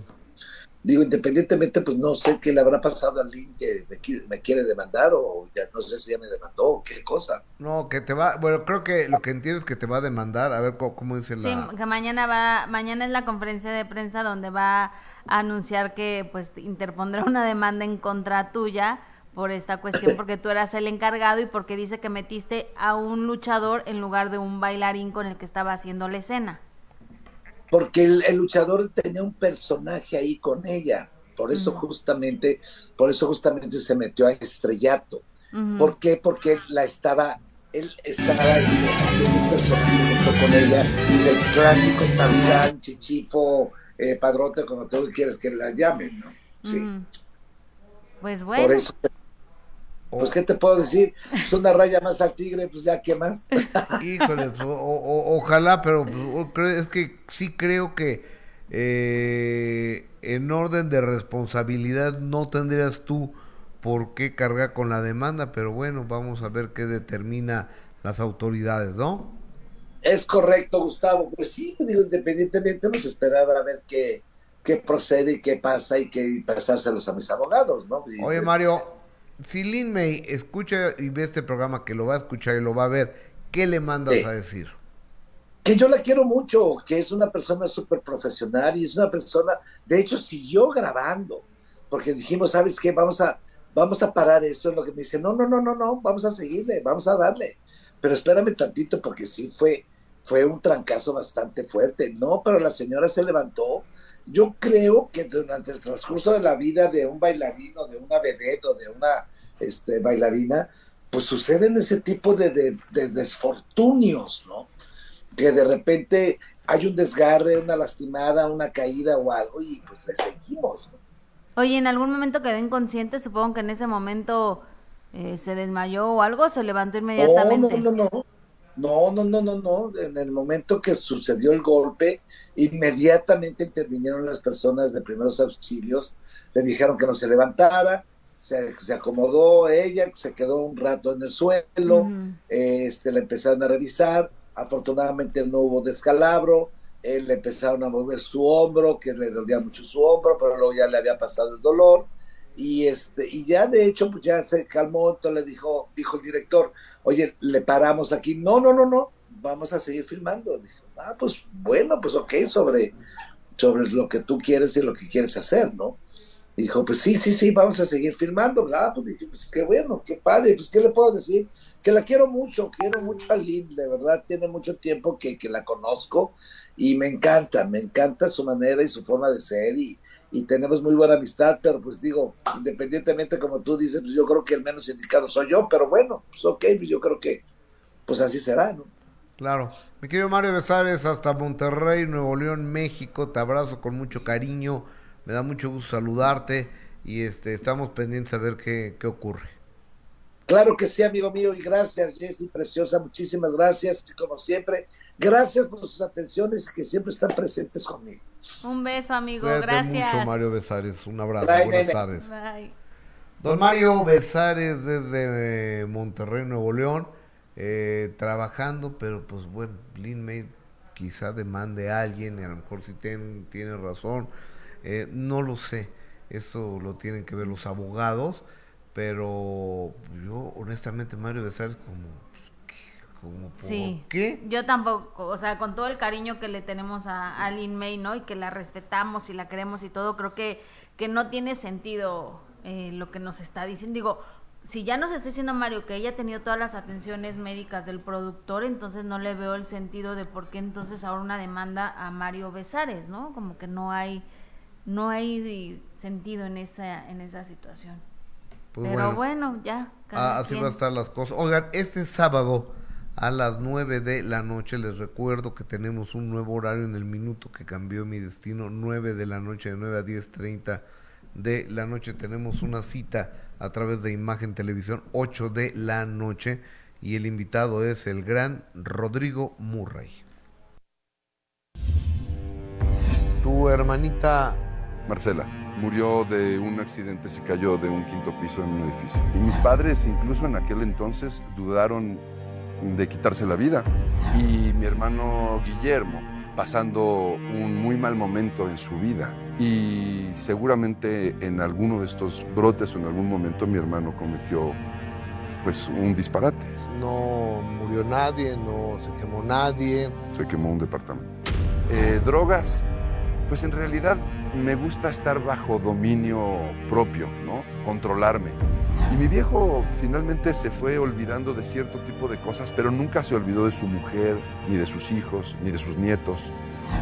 Digo, independientemente, pues no sé qué le habrá pasado a Lynn que me, quiere demandar o ya no sé si ya me demandó o qué cosa. No, que te va, bueno, creo que lo que entiendo es que te va a demandar, a ver cómo, dice la... Sí, que mañana va, mañana es la conferencia de prensa donde va a anunciar que pues interpondrá una demanda en contra tuya por esta cuestión, porque tú eras el encargado y porque dice que metiste a un luchador en lugar de un bailarín con el que estaba haciendo la escena porque el, luchador tenía un personaje ahí con ella, por eso justamente, por eso justamente se metió a estrellato. ¿Por qué? Porque la estaba, él estaba haciendo un personaje junto con ella, el clásico Tarzán, Chichifo, eh, Padrote, como tú quieres que la llamen, ¿no? Sí. Pues bueno. Por eso pues, ¿qué te puedo decir? Es una raya más al tigre, pues ya, ¿qué más? Híjole, pues, ojalá, pero pues, es que sí creo que eh, en orden de responsabilidad no tendrías tú por qué cargar con la demanda, pero bueno, vamos a ver qué determina las autoridades, ¿no? Es correcto, Gustavo. Pues sí, digo, independientemente, vamos a esperar a ver qué, qué procede y qué pasa y qué pasárselos a mis abogados, ¿no? Oye, Mario, si Lin May escucha y ve este programa, que lo va a escuchar y lo va a ver, ¿qué le mandas a decir? Que yo la quiero mucho, que es una persona súper profesional y es una persona, de hecho, siguió grabando, porque dijimos, ¿sabes qué? Vamos a, vamos a parar esto, en lo que me dice, no, no, no, no, no, vamos a seguirle, vamos a darle, pero espérame tantito porque sí fue, fue un trancazo bastante fuerte, no, pero la señora se levantó, yo creo que durante el transcurso de la vida de un bailarín o de una vedette o de una este, bailarina, pues suceden ese tipo de, desfortunios, ¿no? Que de repente hay un desgarre, una lastimada, una caída o algo y pues le seguimos, ¿no? Oye, ¿en algún momento quedó inconsciente? Supongo que en ese momento eh, se desmayó o algo, se levantó inmediatamente. no, no, no. No, no, no, no, no. En el momento que sucedió el golpe, inmediatamente intervinieron las personas de primeros auxilios, le dijeron que no se levantara, se, acomodó ella, se quedó un rato en el suelo, este, le empezaron a revisar, afortunadamente no hubo descalabro, él le empezaron a mover su hombro, que le dolía mucho su hombro, pero luego ya le había pasado el dolor, y este y ya de hecho pues ya se calmó. Entonces le dijo dijo el director oye le paramos aquí no no no no vamos a seguir filmando dijo ah pues bueno pues ok sobre sobre lo que tú quieres y lo que quieres hacer no dijo pues sí sí sí vamos a seguir filmando ah pues dije pues qué bueno qué padre pues qué le puedo decir que la quiero mucho quiero mucho a Lynn de verdad tiene mucho tiempo que, que la conozco y me encanta me encanta su manera y su forma de ser y y tenemos muy buena amistad, pero pues digo, independientemente como tú dices, pues yo creo que el menos indicado soy yo, pero bueno, pues ok, pues yo creo que pues así será, ¿no? Claro. Mi querido Mario Besares, hasta Monterrey, Nuevo León, México, te abrazo con mucho cariño, me da mucho gusto saludarte y este estamos pendientes a ver qué, qué ocurre. Claro que sí, amigo mío, y gracias, Jessy, preciosa, muchísimas gracias, como siempre, gracias por sus atenciones que siempre están presentes conmigo. Un beso, amigo. Gracias. mucho, Mario Besares. Un abrazo. Buenas tardes. Bye. Don Mario Besares desde eh, Monterrey, Nuevo León, eh, trabajando, pero pues bueno, Lin May quizá demande a alguien, y a lo mejor si tiene razón, eh, no lo sé, eso lo tienen que ver los abogados, pero yo honestamente Mario Besares como como ¿por sí, qué? Yo tampoco, o sea, con todo el cariño que le tenemos a, a Lin May, ¿no? Y que la respetamos y la queremos y todo, creo que, que no tiene sentido eh, lo que nos está diciendo. Digo, si ya nos está diciendo Mario que ella ha tenido todas las atenciones médicas del productor, entonces no le veo el sentido de por qué entonces ahora una demanda a Mario Besares, ¿no? Como que no hay no hay sentido en esa en esa situación. Pues Pero bueno, ya. Ah, así va a estar las cosas. Oigan, este sábado a las 9 de la noche. Les recuerdo que tenemos un nuevo horario en el minuto que cambió mi destino, 9 de la noche, de 9 a 10.30 de la noche. Tenemos una cita a través de Imagen Televisión, 8 de la noche. Y el invitado es el gran Rodrigo Murray. Tu hermanita Marcela murió de un accidente, se cayó de un quinto piso en un edificio. Y mis padres incluso en aquel entonces dudaron de quitarse la vida. Y mi hermano Guillermo, pasando un muy mal momento en su vida. Y seguramente en alguno de estos brotes o en algún momento mi hermano cometió pues un disparate. No murió nadie, no se quemó nadie. Se quemó un departamento. Eh, drogas, pues en realidad me gusta estar bajo dominio propio, ¿no? Controlarme. Y mi viejo finalmente se fue olvidando de cierto tipo de cosas, pero nunca se olvidó de su mujer, ni de sus hijos, ni de sus nietos.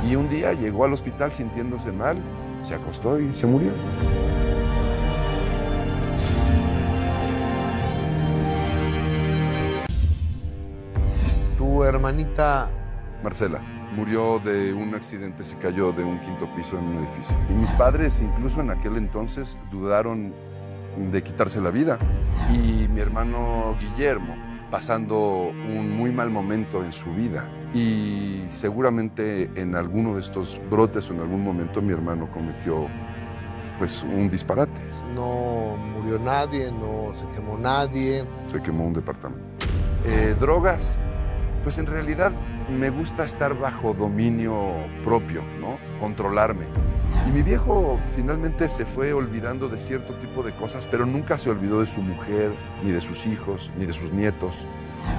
Y un día llegó al hospital sintiéndose mal, se acostó y se murió. Tu hermanita Marcela murió de un accidente, se cayó de un quinto piso en un edificio. Y mis padres incluso en aquel entonces dudaron de quitarse la vida. Y mi hermano Guillermo, pasando un muy mal momento en su vida. Y seguramente en alguno de estos brotes o en algún momento mi hermano cometió pues un disparate. No murió nadie, no se quemó nadie. Se quemó un departamento. Eh, drogas, pues en realidad me gusta estar bajo dominio propio, ¿no? Controlarme. Y mi viejo finalmente se fue olvidando de cierto tipo de cosas, pero nunca se olvidó de su mujer, ni de sus hijos, ni de sus nietos.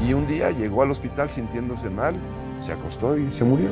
Y un día llegó al hospital sintiéndose mal, se acostó y se murió.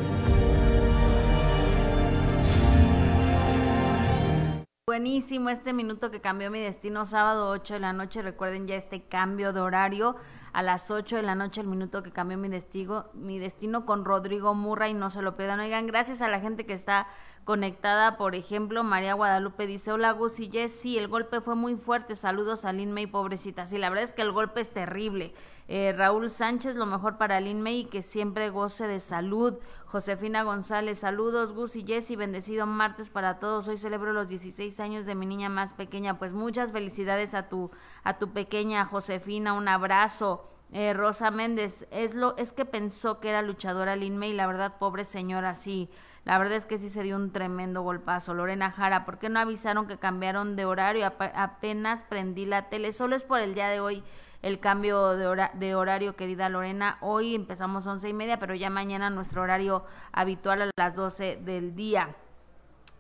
Buenísimo este minuto que cambió mi destino, sábado 8 de la noche. Recuerden ya este cambio de horario a las 8 de la noche, el minuto que cambió mi destino, mi destino con Rodrigo Murray. No se lo pierdan. Oigan, gracias a la gente que está conectada, por ejemplo, María Guadalupe dice, hola Gus y Jess, sí, el golpe fue muy fuerte, saludos a Lin pobrecita, sí, la verdad es que el golpe es terrible. Eh, Raúl Sánchez, lo mejor para Lin May que siempre goce de salud. Josefina González, saludos Gus y Jessy, bendecido martes para todos. Hoy celebro los 16 años de mi niña más pequeña, pues muchas felicidades a tu, a tu pequeña Josefina, un abrazo. Eh, Rosa Méndez, es, lo, es que pensó que era luchadora Lin la verdad, pobre señora, sí. La verdad es que sí se dio un tremendo golpazo. Lorena Jara, ¿por qué no avisaron que cambiaron de horario? apenas prendí la tele. Solo es por el día de hoy el cambio de, de horario, querida Lorena. Hoy empezamos once y media, pero ya mañana nuestro horario habitual a las doce del día.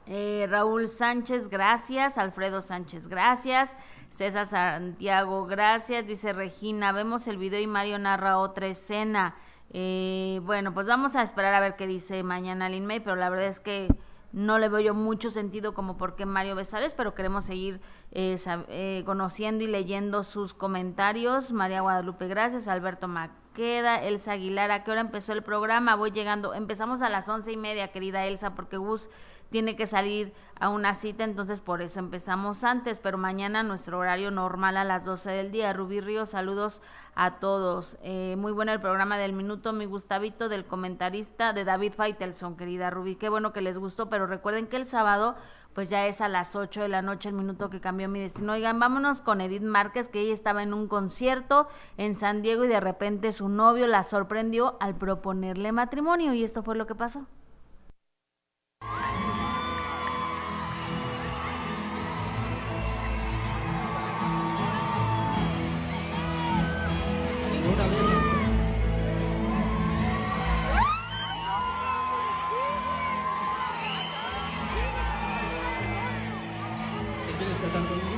Eh, Raúl Sánchez, gracias. Alfredo Sánchez, gracias. César Santiago, gracias. Dice Regina, vemos el video y Mario narra otra escena. Eh, bueno, pues vamos a esperar a ver qué dice mañana Lin May, pero la verdad es que no le veo yo mucho sentido como por qué Mario Besares, pero queremos seguir eh, eh, conociendo y leyendo sus comentarios. María Guadalupe, gracias. Alberto Maqueda, Elsa Aguilar, ¿a qué hora empezó el programa? Voy llegando. Empezamos a las once y media, querida Elsa, porque Gus tiene que salir a una cita, entonces por eso empezamos antes, pero mañana nuestro horario normal a las 12 del día. Rubí Río, saludos a todos. Eh, muy bueno el programa del minuto, mi Gustavito, del comentarista de David Faitelson, querida Rubí. Qué bueno que les gustó, pero recuerden que el sábado pues ya es a las 8 de la noche el minuto que cambió mi destino. Oigan, vámonos con Edith Márquez, que ella estaba en un concierto en San Diego y de repente su novio la sorprendió al proponerle matrimonio y esto fue lo que pasó. Gracias.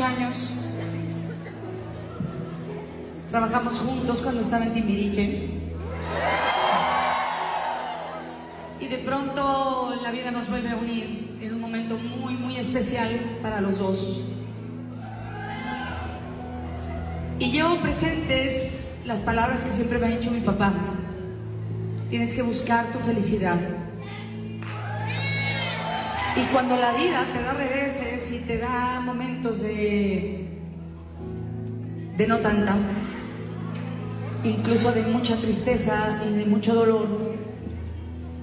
Años. Trabajamos juntos cuando estaba en Timbiriche. Y de pronto la vida nos vuelve a unir en un momento muy, muy especial para los dos. Y llevo presentes las palabras que siempre me ha dicho mi papá. Tienes que buscar tu felicidad. Y cuando la vida te da reveses y te da momentos de, de no tanta, incluso de mucha tristeza y de mucho dolor,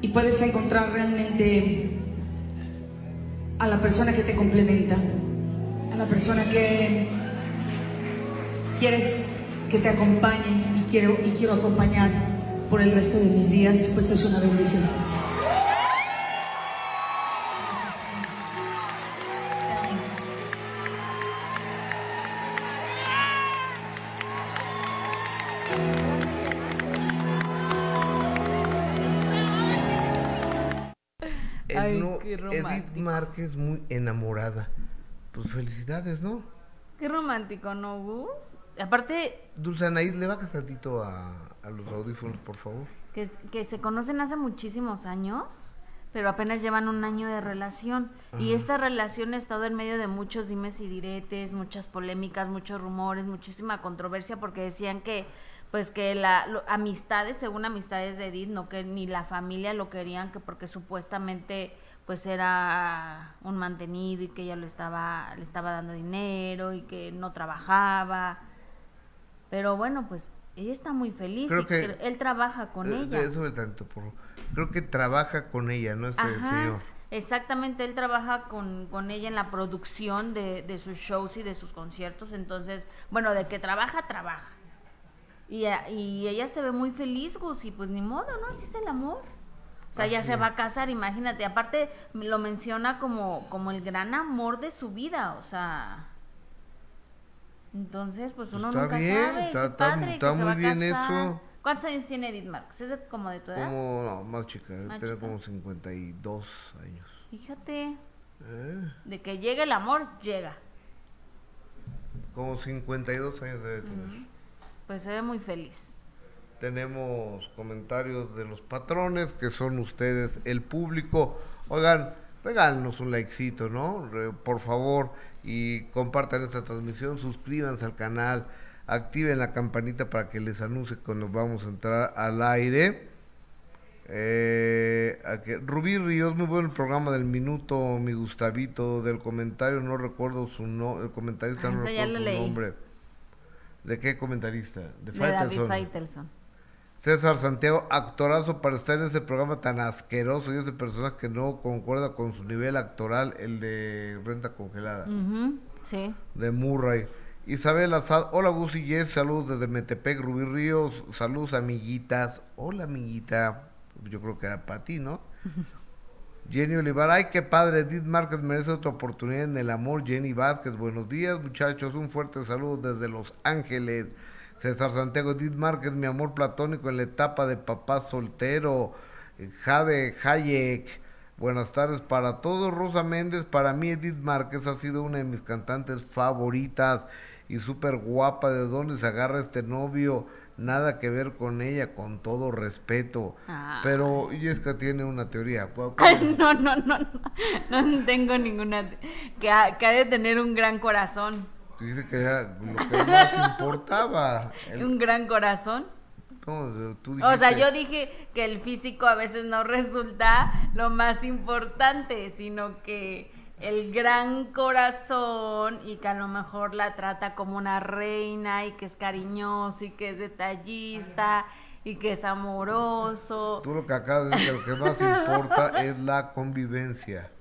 y puedes encontrar realmente a la persona que te complementa, a la persona que quieres que te acompañe y quiero, y quiero acompañar por el resto de mis días, pues es una bendición. Márquez muy enamorada. Pues felicidades, ¿no? Qué romántico, ¿no, Gus? Aparte... Dulce Anaís, le bajas tantito a, a los audífonos, por favor. Que, que se conocen hace muchísimos años pero apenas llevan un año de relación. Y esta relación ha estado en medio de muchos dimes y diretes, muchas polémicas, muchos rumores, muchísima controversia, porque decían que pues que la amistades, según amistades de Edith, no que ni la familia lo querían, que porque supuestamente pues era un mantenido y que ella lo estaba, le estaba dando dinero y que no trabajaba. Pero bueno, pues ella está muy feliz y que él trabaja con ella. Eso tanto, por, creo que trabaja con ella, ¿no? Este señor. Exactamente, él trabaja con, con ella en la producción de, de, sus shows y de sus conciertos, entonces, bueno, de que trabaja, trabaja. Y, y ella se ve muy feliz, Gus, y pues ni modo, ¿no? Así es el amor. O sea, ya se va a casar, imagínate. Aparte, lo menciona como, como el gran amor de su vida, o sea. Entonces, pues uno nunca sabe. Está, padre, está, muy bien eso. ¿Cuántos años tiene Edith Marx? ¿Es como de tu edad? Como, no, más chica, tiene como 52 años. Fíjate. ¿Eh? De que llegue el amor, llega. Como 52 años debe tener. Pues se ve muy feliz tenemos comentarios de los patrones, que son ustedes, el público. Oigan, regálenos un likecito, ¿no? Por favor, y compartan esta transmisión, suscríbanse al canal, activen la campanita para que les anuncie cuando vamos a entrar al aire. Eh, Rubí Ríos, muy bueno el programa del minuto, mi Gustavito, del comentario, no recuerdo su nombre, el comentarista ah, no recuerdo su nombre. ¿De qué comentarista? De, de David Faitelson. César Santiago, actorazo para estar en ese programa tan asqueroso y ese personaje que no concuerda con su nivel actoral, el de Renta Congelada. sí. De Murray. Isabel Azad, hola Gus y Jess, saludos desde Metepec, Rubí Ríos, saludos amiguitas. Hola amiguita, yo creo que era para ti, ¿no? Jenny Olivar, ay qué padre, Edith Márquez merece otra oportunidad en el amor. Jenny Vázquez, buenos días muchachos, un fuerte saludo desde Los Ángeles. César Santiago, Edith Márquez, mi amor platónico en la etapa de papá soltero. Jade Hayek, buenas tardes para todos. Rosa Méndez, para mí Edith Márquez ha sido una de mis cantantes favoritas y súper guapa. ¿De dónde se agarra este novio? nada que ver con ella, con todo respeto. Pero Yesca tiene una teoría. no, no, no, no, no tengo ninguna. Que ha, que ha de tener un gran corazón. Tú dices que era lo que más importaba. ¿Un gran corazón? No, tú dijiste... O sea, yo dije que el físico a veces no resulta lo más importante, sino que el gran corazón y que a lo mejor la trata como una reina y que es cariñoso y que es detallista y que es amoroso. Tú lo que acabas de decir, lo que más importa es la convivencia.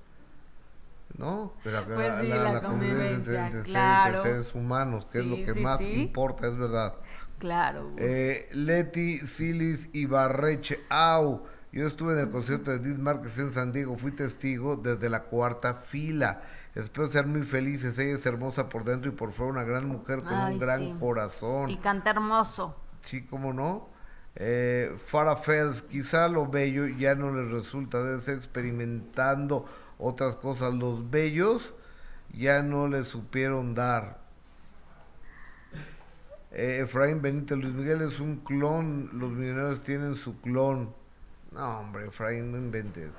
¿No? Pero pues la, sí, la, convivencia, entre, claro. seres humanos, que es lo que más importa, es verdad. Claro. Eh, Leti, Silis y Barreche, au. Yo estuve en el concierto de Edith Márquez en San Diego, fui testigo desde la cuarta fila. Espero ser muy felices. Ella es hermosa por dentro y por fuera, una gran mujer con un gran corazón. Y canta hermoso. Sí, cómo no. Eh, Farah Fels, quizá lo bello ya no le resulta, debe ser experimentando otras cosas. Los bellos ya no le supieron dar. Eh, Efraín Benítez, Luis Miguel es un clon, los millonarios tienen su clon. No, hombre, Efraín, no inventes.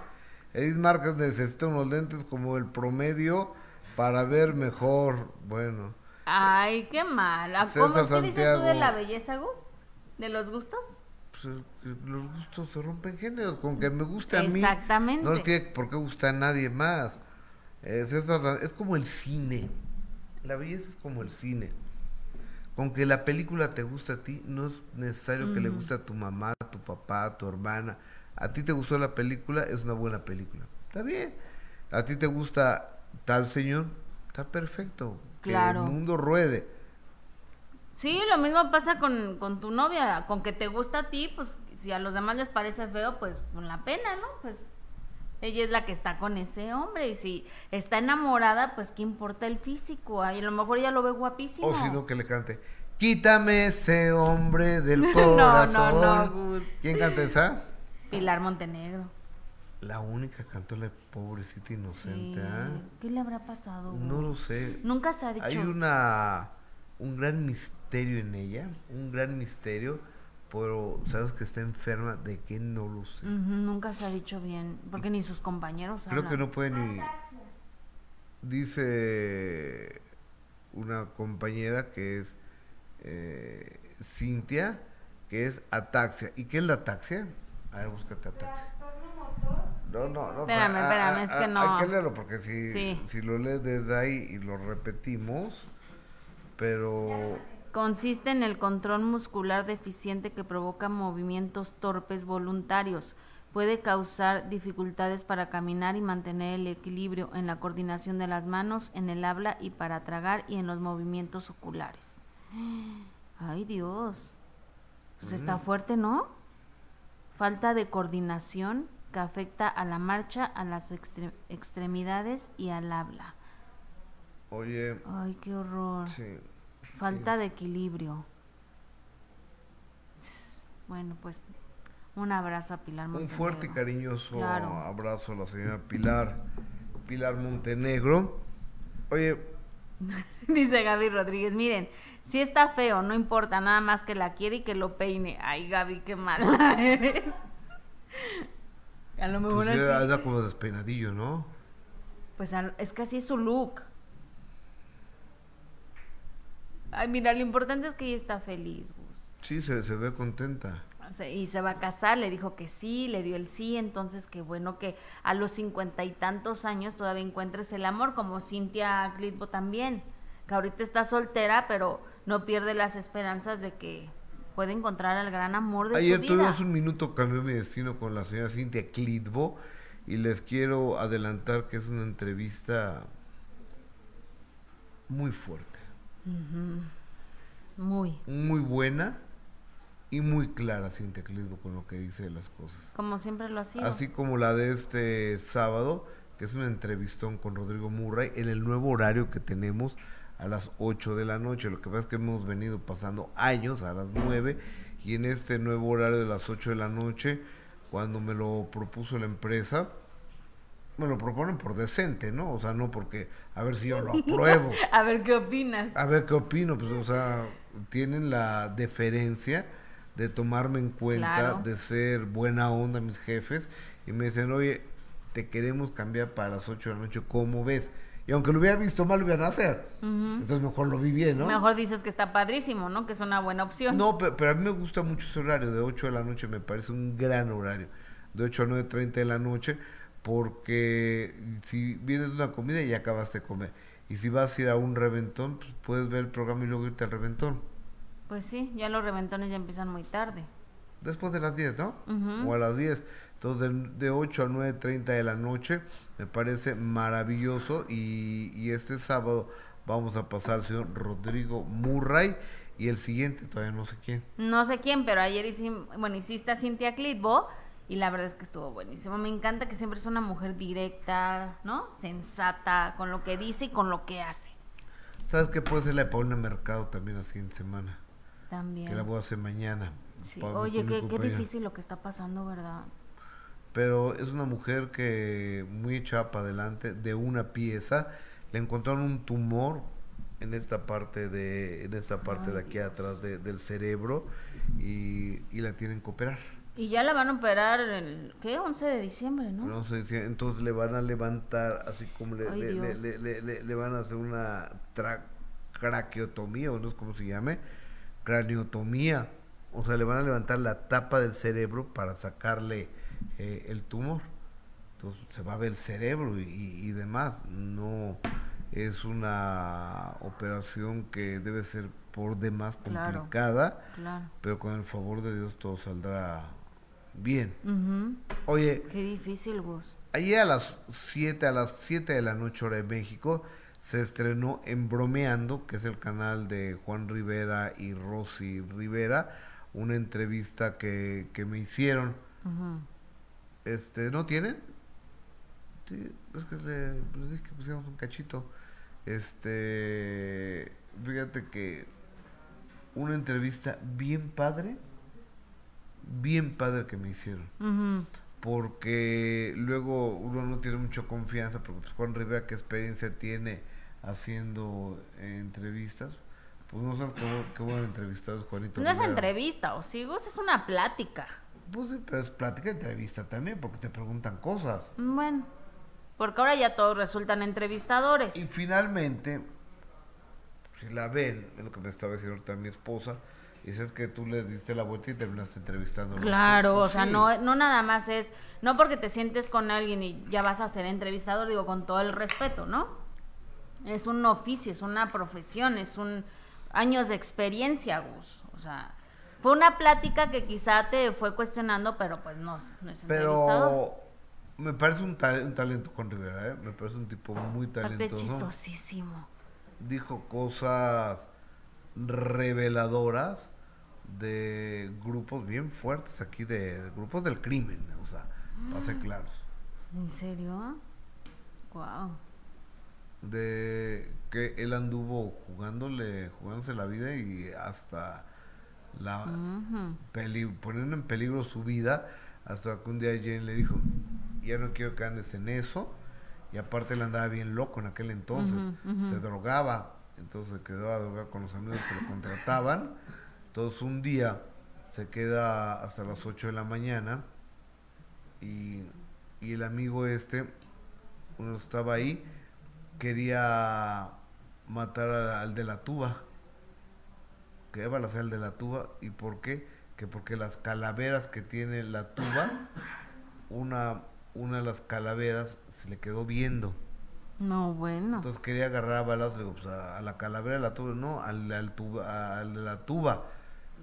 Edith Márquez necesita unos lentes como el promedio para ver mejor. Bueno. Ay, qué mal. ¿Cómo, ¿Qué dices tú de la belleza, Gus? ¿De los gustos? Pues los gustos se rompen géneros. Con que me guste a mí. Exactamente. No tiene por qué gustar a nadie más. Es, es como el cine. La belleza es como el cine. Con que la película te guste a ti, no es necesario que le guste a tu mamá, a tu papá, a tu hermana a ti te gustó la película, es una buena película. Está bien. A ti te gusta tal señor, está perfecto. Claro. Que el mundo ruede. Sí, lo mismo pasa con, con tu novia, con que te gusta a ti, pues si a los demás les parece feo, pues con la pena, ¿no? Pues ella es la que está con ese hombre y si está enamorada, pues qué importa el físico, a lo mejor ella lo ve guapísimo. O si no, que le cante, quítame ese hombre del corazón. no, no, no, ¿Quién canta esa? Pilar Montenegro. La única cantó la pobrecita inocente. ¿ah? ¿Qué le habrá pasado? No lo sé. Nunca se ha dicho. Hay una un gran misterio en ella, un gran misterio, pero sabes que está enferma de que no lo sé. nunca se ha dicho bien, porque ni sus compañeros Creo que no puede ni dice una compañera que es eh, Cintia, que es ataxia. ¿Y qué es la ataxia? A ver, búscate a taxi. No, no, no. Espérame, espérame, es que no. Hay que leerlo porque si, si lo lees desde ahí y lo repetimos, pero... Consiste en el control muscular deficiente que provoca movimientos torpes voluntarios. Puede causar dificultades para caminar y mantener el equilibrio en la coordinación de las manos, en el habla y para tragar y en los movimientos oculares. Ay Dios. Pues está mm. fuerte, ¿no? falta de coordinación que afecta a la marcha, a las extremidades y al habla. Oye. Ay, qué horror. Sí. Falta de equilibrio. Bueno, pues un abrazo a Pilar Montenegro. Un fuerte y cariñoso abrazo a la señora Pilar, Pilar Montenegro. Oye. Dice Gaby Rodríguez, miren, si está feo, no importa, nada más que la quiere y que lo peine. Ay, Gaby, qué mala A lo mejor pues así. como despeinadillo, ¿no? Pues es que así es su look. Ay, mira, lo importante es que ella está feliz, Gus. Sí, se, se ve contenta. y se va a casar, le dijo que sí, le dio el sí, entonces qué bueno que a los cincuenta y tantos años todavía encuentres el amor, como Cintia Glitbo también, que ahorita está soltera, pero no pierde las esperanzas de que puede encontrar al gran amor de su vida. Ayer tuvimos un minuto, cambió mi destino con la señora Cintia Clitbo y les quiero adelantar que es una entrevista muy fuerte. Muy. Muy buena y muy clara Cintia Clitbo con lo que dice de las cosas. Como siempre lo ha sido. Así como la de este sábado, que es una entrevistón con Rodrigo Murray en el nuevo horario que tenemos a las 8 de la noche. Lo que pasa es que hemos venido pasando años a las 9 y en este nuevo horario de las 8 de la noche, cuando me lo propuso la empresa, me lo proponen por decente, ¿no? O sea, no porque a ver si yo lo apruebo. a ver qué opinas. A ver qué opino, pues, o sea, tienen la deferencia de tomarme en cuenta, de ser buena onda mis jefes, y me dicen, oye, te queremos cambiar para las 8 de la noche, ¿cómo ves? Y aunque lo hubiera visto mal, lo iban a hacer. Entonces mejor lo vi bien, ¿no? Mejor dices que está padrísimo, ¿no? Que es una buena opción. No, pero, a mí me gusta mucho ese horario, de 8 de la noche me parece un gran horario. De 8 a 9.30 de la noche, porque si vienes de una comida y ya acabaste de comer. Y si vas a ir a un reventón, pues puedes ver el programa y luego irte al reventón. Pues sí, ya los reventones ya empiezan muy tarde. Después de las 10, ¿no? O a las 10. Entonces, de, 8 a 9.30 de la noche, me parece maravilloso. Y, y, este sábado vamos a pasar al señor Rodrigo Murray. Y el siguiente, todavía no sé quién. No sé quién, pero ayer hicimos, bueno, hiciste a Cintia Clitbo. Y la verdad es que estuvo buenísimo. Me encanta que siempre es una mujer directa, ¿no? Sensata, con lo que dice y con lo que hace. ¿Sabes qué ser la de Paulina Mercado también así en semana? También. Que la voy a hacer mañana. Oye, qué, qué difícil lo que está pasando, ¿verdad? pero es una mujer que muy echada para adelante, de una pieza, le encontraron un tumor en esta parte de, en esta parte de aquí atrás del cerebro y, la tienen que operar. Y ya la van a operar el, ¿qué? 11 de diciembre, ¿no? 11 de diciembre, entonces le van a levantar, así como le, le, le, van a hacer una craqueotomía, o no sé cómo se llame, craneotomía. O sea, le van a levantar la tapa del cerebro para sacarle eh, el tumor. Entonces se va a ver el cerebro y, demás. No es una operación que debe ser por demás complicada, pero con el favor de Dios todo saldrá bien. Oye, qué difícil vos. Ayer a las 7 a las 7 de la noche hora de México se estrenó en Bromeando, que es el canal de Juan Rivera y Rosy Rivera, una entrevista que, que me hicieron. Este, ¿no tienen? Sí, es que le, les dije que pusiéramos un cachito. Este, fíjate que una entrevista bien padre, bien padre que me hicieron. Porque luego uno no tiene mucha confianza, porque pues Juan Rivera, ¿qué experiencia tiene haciendo entrevistas? Pues no sabes cómo, qué bueno entrevistar Juanito. No es entrevista, o sigo, es una plática. Pues sí, pero es plática entrevista también, porque te preguntan cosas. Bueno, porque ahora ya todos resultan entrevistadores. Y finalmente, si la ven, es lo que me estaba diciendo ahorita mi esposa, y es que tú les diste la vuelta y terminaste entrevistando. Claro, o sea, no, no nada más es, no porque te sientes con alguien y ya vas a ser entrevistador, digo, con todo el respeto, ¿no? Es un oficio, es una profesión, es un años de experiencia, Gus. O sea, fue una plática que quizá te fue cuestionando, pero pues no, no es Pero me parece un, un, talento con Rivera, ¿eh? Me parece un tipo muy talentoso. chistosísimo. Dijo cosas reveladoras de grupos bien fuertes aquí, de, grupos del crimen, o sea, para ser claros. ¿En serio? Wow. De que él anduvo jugándole, jugándose la vida y hasta la poniendo en peligro su vida, hasta que un día Jane le dijo, ya no quiero que andes en eso, y aparte él andaba bien loco en aquel entonces, se drogaba, entonces quedó a drogar con los amigos que lo contrataban, entonces un día se queda hasta las 8 de la mañana, y, y el amigo este, uno estaba ahí, quería matar al de la tuba, que va a el de la tuba. ¿Y por qué? Que porque las calaveras que tiene la tuba, una, una de las calaveras se le quedó viendo. No, bueno. Entonces quería agarrar a balazos, digo, pues a, la calavera de la tuba, no, al, al, tuba, al de la tuba.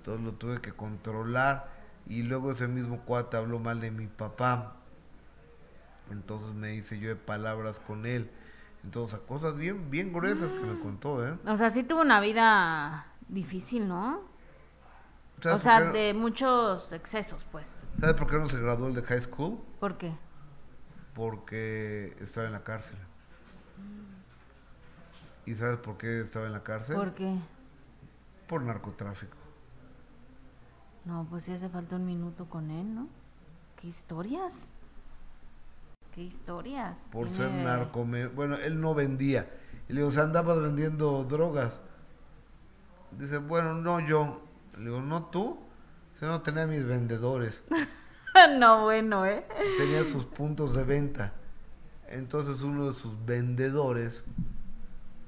Entonces lo tuve que controlar. Y luego ese mismo cuate habló mal de mi papá. Entonces me hice yo de palabras con él. Entonces, cosas bien, bien gruesas que me mm. contó, ¿eh? O sea, sí tuvo una vida Difícil, ¿no? O sea, de muchos excesos, pues. ¿Sabes por qué no se graduó el de high school? ¿Por qué? Porque estaba en la cárcel. ¿Y sabes por qué estaba en la cárcel? ¿Por qué? Por narcotráfico. No, pues sí hace falta un minuto con él, ¿no? ¿Qué historias? ¿Qué historias? Por ser narco. Bueno, él no vendía. Y le digo, o sea, andabas vendiendo drogas. Dice, bueno, no yo. Le digo, no tú. no tenía mis vendedores. no, bueno, ¿eh? Tenía sus puntos de venta. Entonces uno de sus vendedores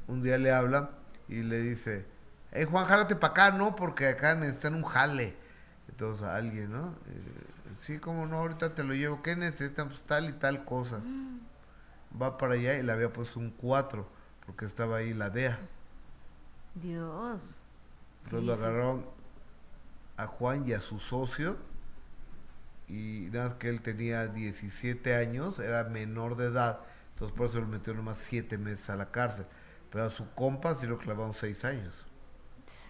un día le habla y le dice, hey Juan, jálate para acá, ¿no? Porque acá necesitan un jale. Entonces alguien, ¿no? Eh, sí, como no, ahorita te lo llevo. ¿Qué necesitan? Pues tal y tal cosa. Va para allá y le había puesto un 4 porque estaba ahí la DEA. Dios. Entonces lo agarraron a Juan y a su socio y nada más que él tenía 17 años, era menor de edad, entonces por eso lo metieron nomás 7 meses a la cárcel. Pero a su compa sí lo clavaron 6 años.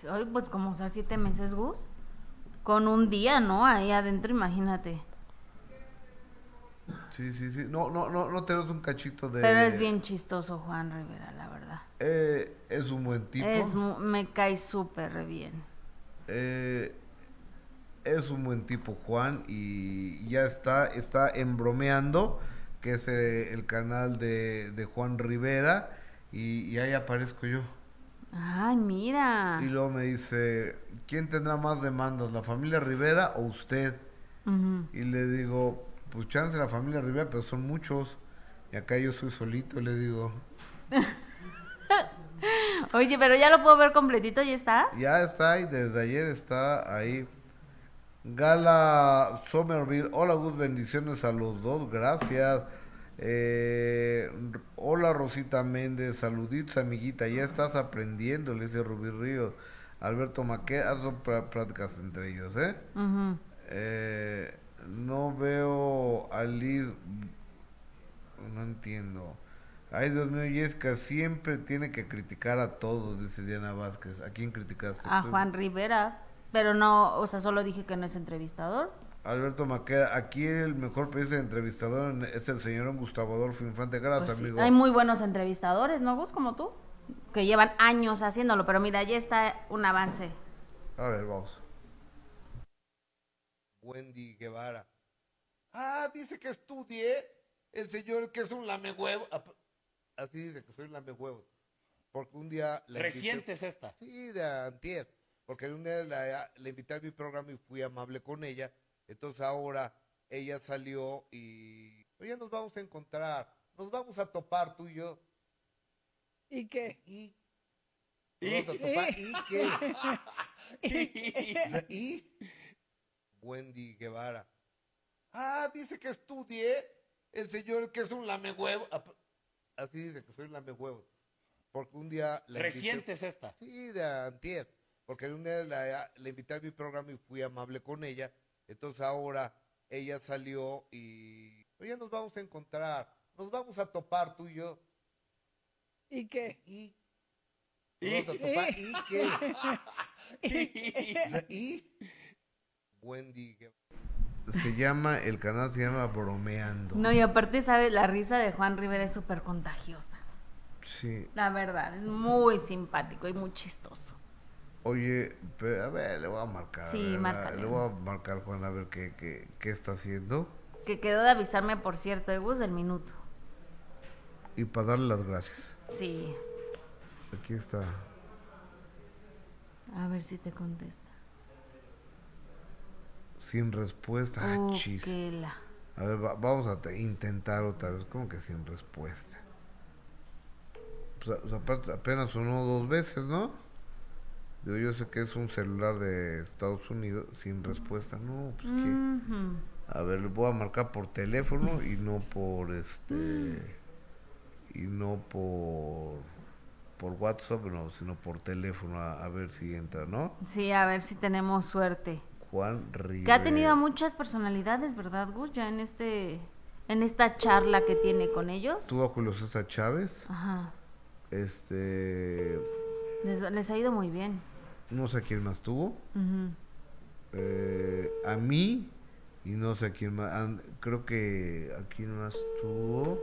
Ay, pues como sea 7 meses, Gus. Con un día, ¿no? Ahí adentro, imagínate. Sí, sí, sí. No, no, no, no tenemos un cachito de... Pero es bien chistoso Juan Rivera, la verdad. Eh, es un buen tipo. Es, me cae súper bien. Eh, es un buen tipo Juan y ya está, está embromeando, que es eh, el canal de, de Juan Rivera, y, ahí aparezco yo. Ay, mira. Y luego me dice, ¿quién tendrá más demandas, la familia Rivera o usted? Y le digo, pues chance la familia Rivera, pero son muchos. Y acá yo soy solito, le digo. Oye, pero ya lo puedo ver completito, ¿ya está? Ya está ahí, desde ayer está ahí. Gala Somerville, hola Gus, bendiciones a los dos, gracias. Eh, hola Rosita Méndez, saluditos amiguita, ya estás aprendiendo, le dice Rubí Ríos. Alberto Maquet, haz prácticas entre ellos, ¿eh? ¿eh? No veo a Liz, no entiendo. Ay, Dios mío, Yesca siempre tiene que criticar a todos, dice Diana Vázquez. ¿A quién criticaste? A Juan Rivera. Pero no, o sea, solo dije que no es entrevistador. Alberto Maqueda, aquí el mejor periodista de entrevistador es el señor Gustavo Adolfo Infante. Gracias, pues amigo. Hay muy buenos entrevistadores, ¿no, Gus? Como tú, que llevan años haciéndolo, pero mira, ya está un avance. A ver, vamos. Wendy Guevara. Ah, dice que estudié el señor que es un lamehuevo. Ah, así dice que soy un lamehuevo. Porque un día... Reciente es esta. Sí, de antier porque un día la, le invité a mi programa y fui amable con ella, entonces ahora ella salió y, oye, nos vamos a encontrar, nos vamos a topar tú y yo. ¿Y qué? ¿Y? Nos vamos a topar, ¿y qué? ¿Y? Wendy Guevara. Ah, dice que estudié el señor que es un lamehuevo. Ah, así dice que soy un lamehuevo. Porque un día... Reciente es esta. Sí, de antier porque un día la, le invité a mi programa y fui amable con ella, entonces ahora ella salió y, oye, nos vamos a encontrar, nos vamos a topar tú y yo. ¿Y qué? ¿Y? ¿Y? Vamos a topar, ¿y qué? ¿Y? Wendy, se llama, el canal se llama Bromeando. No, y aparte, ¿sabes? La risa de Juan Rivera es súper contagiosa. Sí. La verdad, es muy simpático y muy chistoso. Oye, a ver, le voy a marcar. Sí, Le voy a marcar, Juan, a ver qué, qué, qué está haciendo. Que quedó de avisarme, por cierto, de bus del minuto. Y para darle las gracias. Sí. Aquí está. A ver si te contesta. Sin respuesta. Ah, chis. A ver, vamos a intentar otra vez. ¿Cómo que sin respuesta? Pues, apenas sonó dos veces, ¿no? Yo sé que es un celular de Estados Unidos sin respuesta. No, pues que. A ver, le voy a marcar por teléfono y no por este. Y no por. Por WhatsApp, no, sino por teléfono, a, ver si entra, ¿no? Sí, a ver si tenemos suerte. Juan Rivera. Que ha tenido muchas personalidades, ¿verdad, Gus? Ya en este. En esta charla que tiene con ellos. Tuvo a Julio César Chávez. Ajá. Este. Les, ha ido muy bien. No sé quién más tuvo. Eh, a mí, y no sé quién más. creo que a quién más tuvo.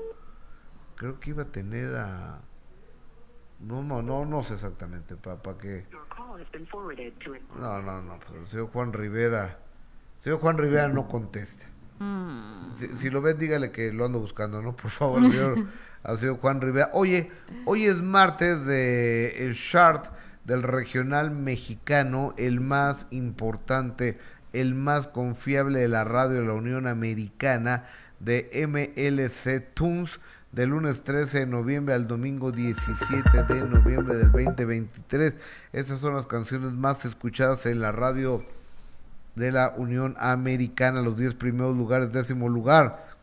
Creo que iba a tener a. No, no, no, no sé exactamente para pa qué. No, no, no. Pues el señor Juan Rivera. El señor Juan Rivera no contesta. Mm. Si, lo ves, dígale que lo ando buscando, ¿no? Por favor, señor. Al señor Juan Rivera. Oye, hoy es martes de el chart del regional mexicano, el más importante el más confiable de la radio de la Unión Americana de MLC Tunes del lunes 13 de noviembre al domingo 17 de noviembre del 2023. Esas son las canciones más escuchadas en la radio de la Unión Americana, los 10 primeros lugares, décimo lugar.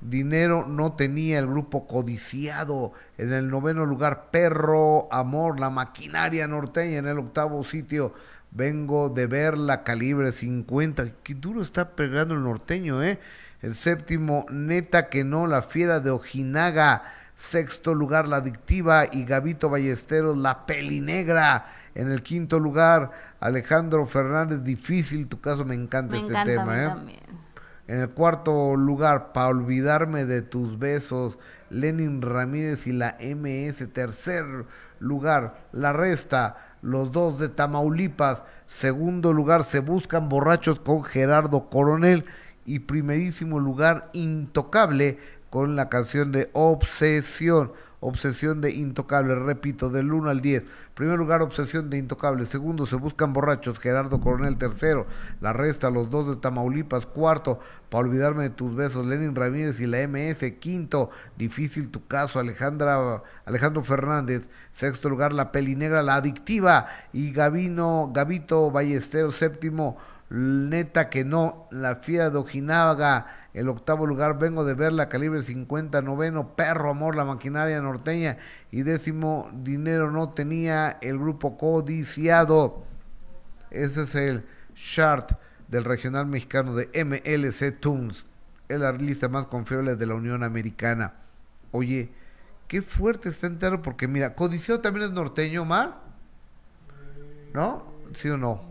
Dinero no tenía el grupo codiciado. En el noveno lugar, Perro Amor, la maquinaria norteña. En el octavo sitio, vengo de ver la calibre 50. Qué duro está pegando el norteño, ¿eh? El séptimo, neta que no, la fiera de Ojinaga. Sexto lugar, la adictiva y Gavito Ballesteros, la pelinegra. En el quinto lugar, Alejandro Fernández, difícil tu caso, me encanta este tema, ¿eh? En el cuarto lugar, para olvidarme de tus besos, Lenin Ramírez y la MS. Tercer lugar, La Resta, los dos de Tamaulipas. Segundo lugar, Se Buscan Borrachos con Gerardo Coronel. Y primerísimo lugar, Intocable con la canción de Obsesión. Obsesión de Intocable, repito, del 1 al 10. Primer lugar, Obsesión de Intocable. Segundo, Se Buscan Borrachos, Gerardo Coronel. Tercero, La Resta, Los Dos de Tamaulipas. Cuarto, Para Olvidarme de Tus Besos, Lenin Ramírez y la MS. Quinto, Difícil Tu Caso, Alejandra, Alejandro Fernández. Sexto lugar, La Pelinegra, La Adictiva y Gavino, Gavito Ballesteros. Séptimo, Neta que no, La Fiera de Ojinaga. El octavo lugar, vengo de ver la calibre 50, noveno, Perro Amor, la maquinaria norteña. Y décimo, Dinero no tenía el grupo codiciado. Ese es el chart del regional mexicano de MLC Tunes. Es la lista más confiable de la Unión Americana. Oye, qué fuerte está entero porque mira, codiciado también es norteño, Mar. ¿No? ¿Sí o no?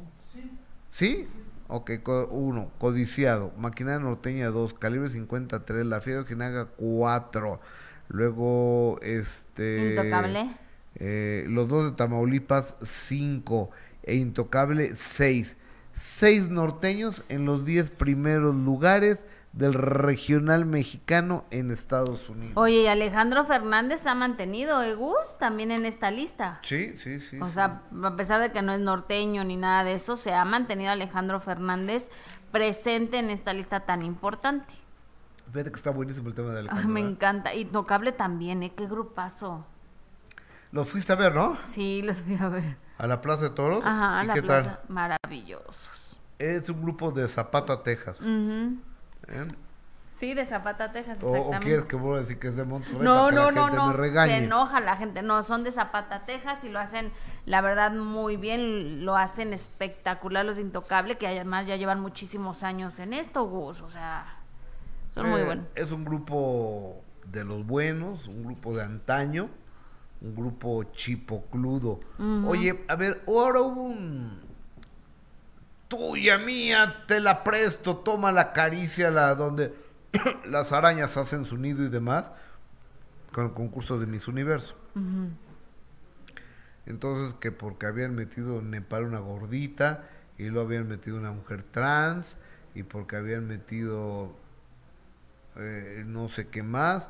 ¿Sí? Ok, uno, codiciado, maquinaria norteña 2, calibre 53, la fiera ojinaga 4, luego este... Intocable. Eh, los dos de Tamaulipas 5 e Intocable 6. 6 norteños en los 10 primeros lugares del regional mexicano en Estados Unidos. Oye, y Alejandro Fernández ha mantenido, ¿eh, Gus? También en esta lista. Sí, sí, sí. O sea, a pesar de que no es norteño ni nada de eso, se ha mantenido Alejandro Fernández presente en esta lista tan importante. Fíjate que está buenísimo el tema de Alejandro. me encanta. Y Nocable también, ¿eh? Qué grupazo. Los fuiste a ver, ¿no? Sí, los fui a ver. ¿A la Plaza de Toros? Ajá, a la plaza. Maravillosos. Es un grupo de Zapata, Texas. ¿Eh? Sí, de Zapata, Texas, exactamente. ¿O, quieres que vuelva a decir que es de Monterrey no, no, no, no, Se enoja la gente. No, son de Zapata, Texas y lo hacen, la verdad, muy bien. Lo hacen espectacular los Intocable, que además ya llevan muchísimos años en esto, Gus. O sea, son muy eh, buenos. Es un grupo de los buenos, un grupo de antaño, un grupo chipocludo. Oye, a ver, ahora hubo un tuya mía, te la presto, toma la caricia, la donde las arañas hacen su nido y demás, con el concurso de Miss Universo. Entonces, que porque habían metido en Nepal una gordita, y lo habían metido una mujer trans, y porque habían metido eh, no sé qué más,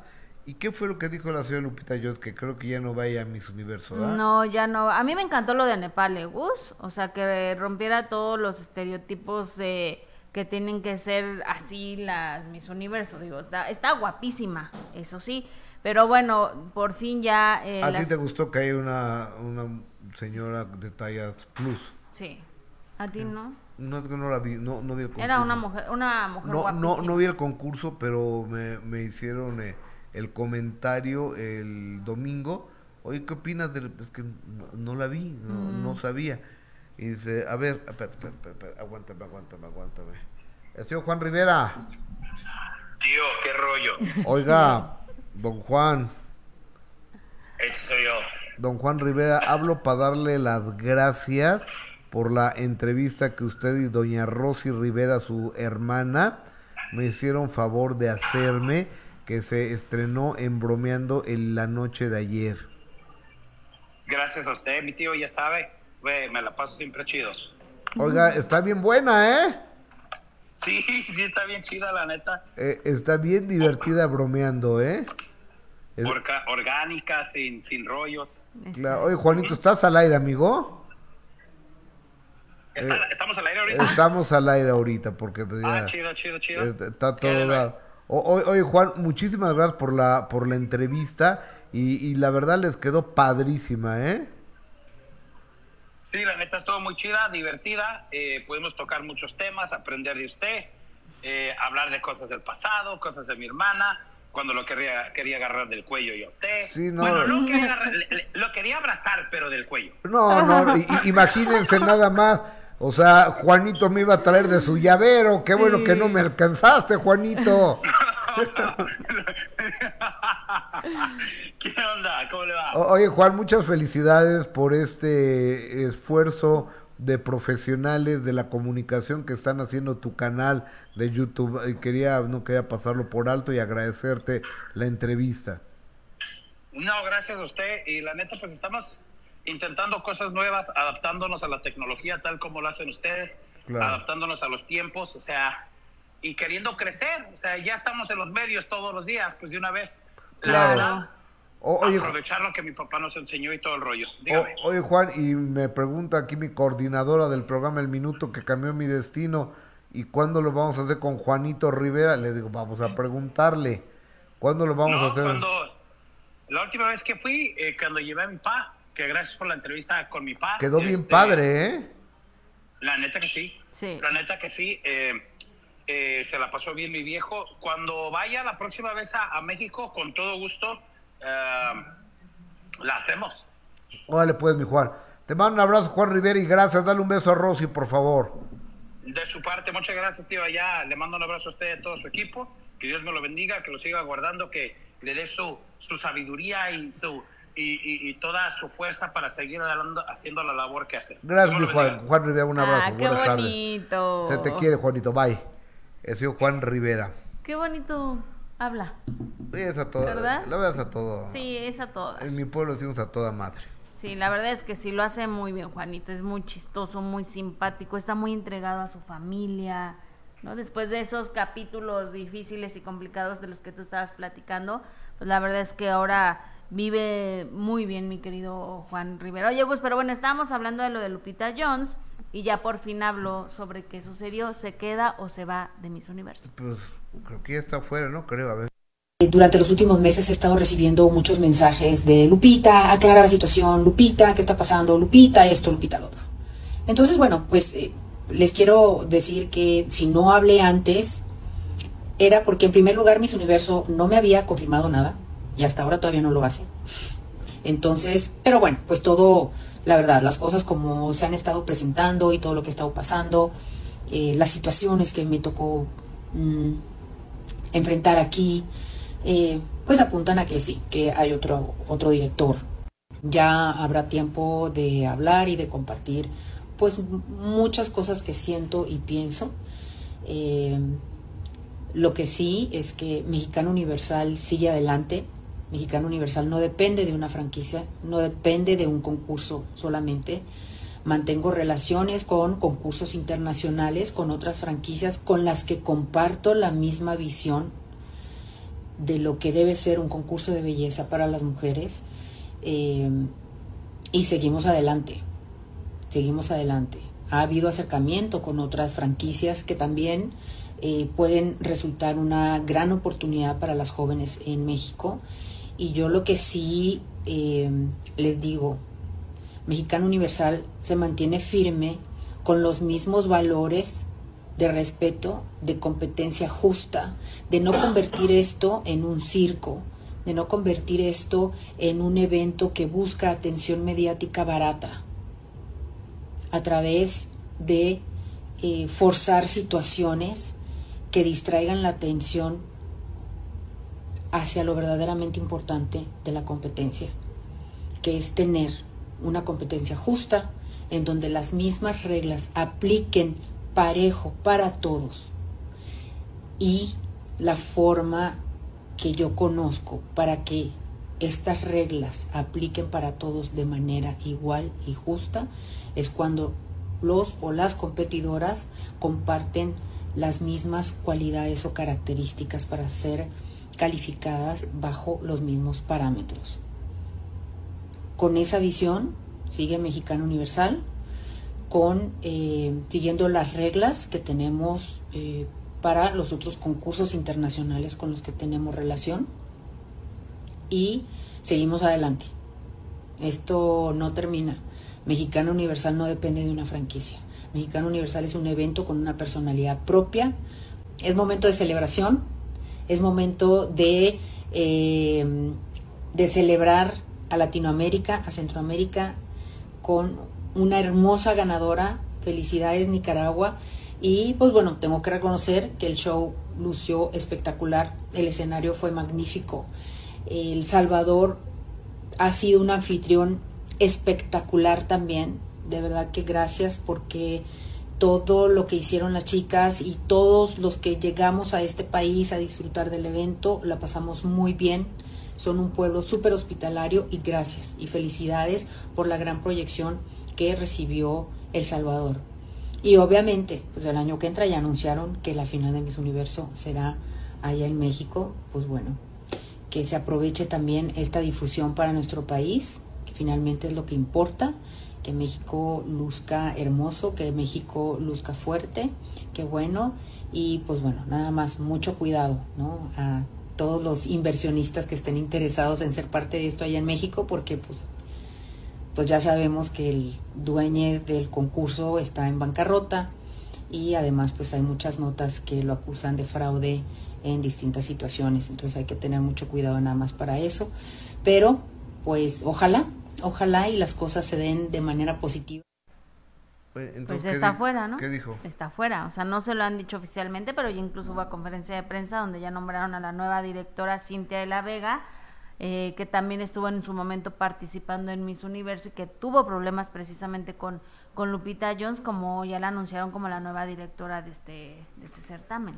¿Y qué fue lo que dijo la señora Lupita Yot? Que creo que ya no vaya a Miss Universo, ¿verdad? No, ya no. A mí me encantó lo de Nepal, ¿eh, Gus? O sea, que rompiera todos los estereotipos de que tienen que ser así las Miss Universo. Digo, está, guapísima, eso sí. Pero bueno, por fin ya... Eh, ¿A ti te gustó que haya una, una señora de tallas plus? Sí. ¿A ti no? No, no la vi, no, no vi el concurso. Era una mujer, una mujer no, No, no vi el concurso, pero me, me hicieron... Eh, el comentario el domingo, oye, ¿qué opinas de...? Es que no, la vi, no, mm. sabía. Y dice, a ver, espérate, aguántame, aguántame, aguántame. El señor Juan Rivera. Tío, qué rollo. Oiga, don Juan. Ese soy yo. Don Juan Rivera, hablo para darle las gracias por la entrevista que usted y doña Rosy Rivera, su hermana, me hicieron favor de hacerme que se estrenó en Bromeando en la noche de ayer. Gracias a usted, mi tío, ya sabe, me la paso siempre chido. Oiga, está bien buena, ¿eh? Sí, sí, está bien chida, la neta. Eh, está bien divertida bromeando, ¿eh? orgánica, sin, sin rollos. Oye, Juanito, ¿estás al aire, amigo? ¿Estamos al aire ahorita? Estamos al aire ahorita porque pues, ah, chido, chido, chido. Está todo. Oye, Juan, muchísimas gracias por la, por la entrevista y, y la verdad les quedó padrísima, ¿eh? Sí, la neta estuvo muy chida, divertida. Eh, pudimos tocar muchos temas, aprender de usted, eh, hablar de cosas del pasado, cosas de mi hermana, cuando lo quería, quería agarrar del cuello y a usted. Sí, no. Bueno, no quería agarrar, lo quería abrazar, pero del cuello. No, no, imagínense nada más. O sea, Juanito me iba a traer de su llavero. Qué bueno que no me alcanzaste, Juanito. ¿Qué onda? ¿Cómo le va? oye, Juan, muchas felicidades por este esfuerzo de profesionales de la comunicación que están haciendo tu canal de YouTube. Y quería, no quería pasarlo por alto y agradecerte la entrevista. No, gracias a usted. Y la neta, pues estamos intentando cosas nuevas, adaptándonos a la tecnología tal como lo hacen ustedes, adaptándonos a los tiempos, o sea, y queriendo crecer. O sea, ya estamos en los medios todos los días, pues de una vez. Claro. aprovechar lo que mi papá nos enseñó y todo el rollo. oye, Juan, y me pregunta aquí mi coordinadora del programa El Minuto que cambió mi destino. ¿Y cuándo lo vamos a hacer con Juanito Rivera? Le digo, vamos a preguntarle. ¿Cuándo lo vamos a hacer? Cuando, la última vez que fui, eh, cuando llevé a mi papá, que gracias por la entrevista con mi papá. Quedó bien este, padre, ¿eh? La neta que sí. Sí. La neta que sí. Eh, eh, se la pasó bien mi viejo. Cuando vaya la próxima vez a, México, con todo gusto, eh, la hacemos. Órale pues, mi Juan. Te mando un abrazo, Juan Rivera, y gracias. Dale un beso a Rosy, por favor. De su parte, muchas gracias, tío. Allá le mando un abrazo a usted y a todo su equipo. Que Dios me lo bendiga, que lo siga guardando, que le dé su, su sabiduría y su y, toda su fuerza para seguir haciendo la labor que hace. Gracias, Juan. Juan Rivera, un abrazo. Ah, qué bonito. Se te quiere, Juanito. Bye. He sido Juan Rivera. Qué bonito habla. Sí, es a todo. ¿Verdad? La veas a todo. Sí, es a todo. En mi pueblo decimos a toda madre. Sí, la verdad es que sí lo hace muy bien, Juanito. Es muy chistoso, muy simpático, está muy entregado a su familia. ¿no? Después de esos capítulos difíciles y complicados de los que tú estabas platicando, pues la verdad es que ahora vive muy bien mi querido Juan Rivera. Oye, pues, pero bueno, estábamos hablando de lo de Lupita Jones y ya por fin habló sobre qué sucedió, se queda o se va de Miss Universo. Pues creo que ya está afuera, ¿no? Creo, a ver. Durante los últimos meses he estado recibiendo muchos mensajes de Lupita, aclara la situación, Lupita, ¿qué está pasando? Lupita, esto, Lupita, lo otro. Entonces, bueno, pues eh, les quiero decir que si no hablé antes, era porque en primer lugar Miss Universo no me había confirmado nada y hasta ahora todavía no lo hace. Entonces, pero bueno, pues todo la verdad, las cosas como se han estado presentando y todo lo que ha estado pasando, eh, las situaciones que me tocó mm, enfrentar aquí, eh, pues apuntan a que sí, que hay otro, otro director. Ya habrá tiempo de hablar y de compartir pues muchas cosas que siento y pienso. Eh, lo que sí es que Mexicano Universal sigue adelante, Mexicano Universal no depende de una franquicia, no depende de un concurso solamente. Mantengo relaciones con concursos internacionales, con otras franquicias con las que comparto la misma visión de lo que debe ser un concurso de belleza para las mujeres. Eh, y seguimos adelante, seguimos adelante. Ha habido acercamiento con otras franquicias que también eh, pueden resultar una gran oportunidad para las jóvenes en México y yo lo que sí eh, les digo, Mexicano Universal se mantiene firme con los mismos valores de respeto, de competencia justa, de no convertir esto en un circo, de no convertir esto en un evento que busca atención mediática barata, a través de eh, forzar situaciones que distraigan la atención hacia lo verdaderamente importante de la competencia, que es tener una competencia justa en donde las mismas reglas apliquen parejo para todos. Y la forma que yo conozco para que estas reglas apliquen para todos de manera igual y justa es cuando los o las competidoras comparten las mismas cualidades o características para ser calificadas bajo los mismos parámetros. Con esa visión sigue Mexicano Universal, con eh, siguiendo las reglas que tenemos eh, para los otros concursos internacionales con los que tenemos relación y seguimos adelante. Esto no termina. Mexicano Universal no depende de una franquicia. Mexicano Universal es un evento con una personalidad propia. Es momento de celebración, es momento de, eh, de celebrar a Latinoamérica, a Centroamérica, con una hermosa ganadora. Felicidades Nicaragua. Y pues bueno, tengo que reconocer que el show lució espectacular, el escenario fue magnífico. El Salvador ha sido un anfitrión espectacular también. De verdad que gracias porque todo lo que hicieron las chicas y todos los que llegamos a este país a disfrutar del evento, la pasamos muy bien. Son un pueblo súper hospitalario y gracias y felicidades por la gran proyección que recibió El Salvador. Y obviamente, pues el año que entra ya anunciaron que la final de Miss Universo será allá en México. Pues bueno, que se aproveche también esta difusión para nuestro país, que finalmente es lo que importa, que México luzca hermoso, que México luzca fuerte, que bueno, y pues bueno, nada más, mucho cuidado, ¿no? A todos los inversionistas que estén interesados en ser parte de esto allá en México, porque pues pues ya sabemos que el dueño del concurso está en bancarrota y además pues hay muchas notas que lo acusan de fraude en distintas situaciones, entonces hay que tener mucho cuidado nada más para eso, pero pues ojalá, ojalá y las cosas se den de manera positiva. pues está fuera, ¿no? ¿Qué dijo? Está fuera, o sea, no se lo han dicho oficialmente, pero ya incluso hubo a conferencia de prensa donde ya nombraron a la nueva directora Cintia de la Vega, eh, que también estuvo en su momento participando en Miss Universo y que tuvo problemas precisamente con, con Lupita Jones, como ya la anunciaron como la nueva directora de este, de este certamen.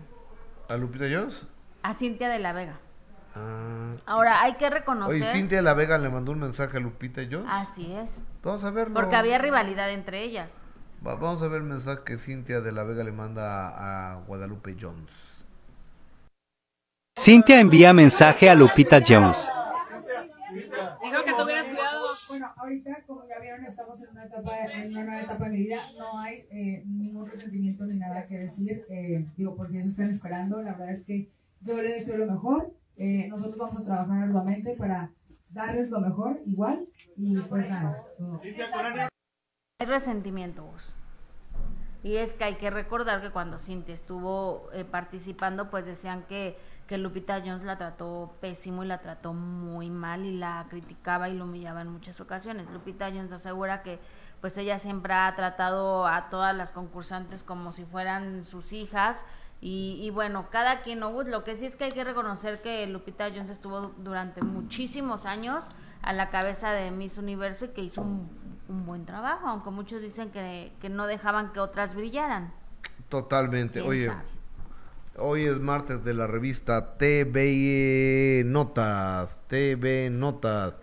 ¿A Lupita Jones? A Cintia de la Vega. Ah. Ahora, hay que reconocer... Oye, Cintia de la Vega le mandó un mensaje a Lupita Jones. Así es. Vamos a verlo. Porque había rivalidad entre ellas. vamos a ver el mensaje que Cintia de la Vega le manda a Guadalupe Jones. Cintia envía mensaje a Lupita Jones. Dijo que tuvieras cuidado. Bueno, ahorita, como ya vieron, estamos en una etapa, en una nueva etapa de mi vida. No hay eh, ningún resentimiento ni nada que decir. Eh, digo, por si eso están esperando, la verdad es que yo les deseo lo mejor. Eh, nosotros vamos a trabajar arduamente para darles lo mejor, igual. Y pues nada. Hay resentimiento, vos. Y es que hay que recordar que cuando Cintia estuvo participando, pues decían que que Lupita Jones la trató pésimo y la trató muy mal y la criticaba y lo humillaba en muchas ocasiones. Lupita Jones asegura que pues ella siempre ha tratado a todas las concursantes como si fueran sus hijas y, bueno, cada quien, no, lo que sí es que hay que reconocer que Lupita Jones estuvo durante muchísimos años a la cabeza de Miss Universo y que hizo un, buen trabajo, aunque muchos dicen que, que, no dejaban que otras brillaran. Totalmente, oye. Hoy es martes de la revista TV Notas, TV Notas.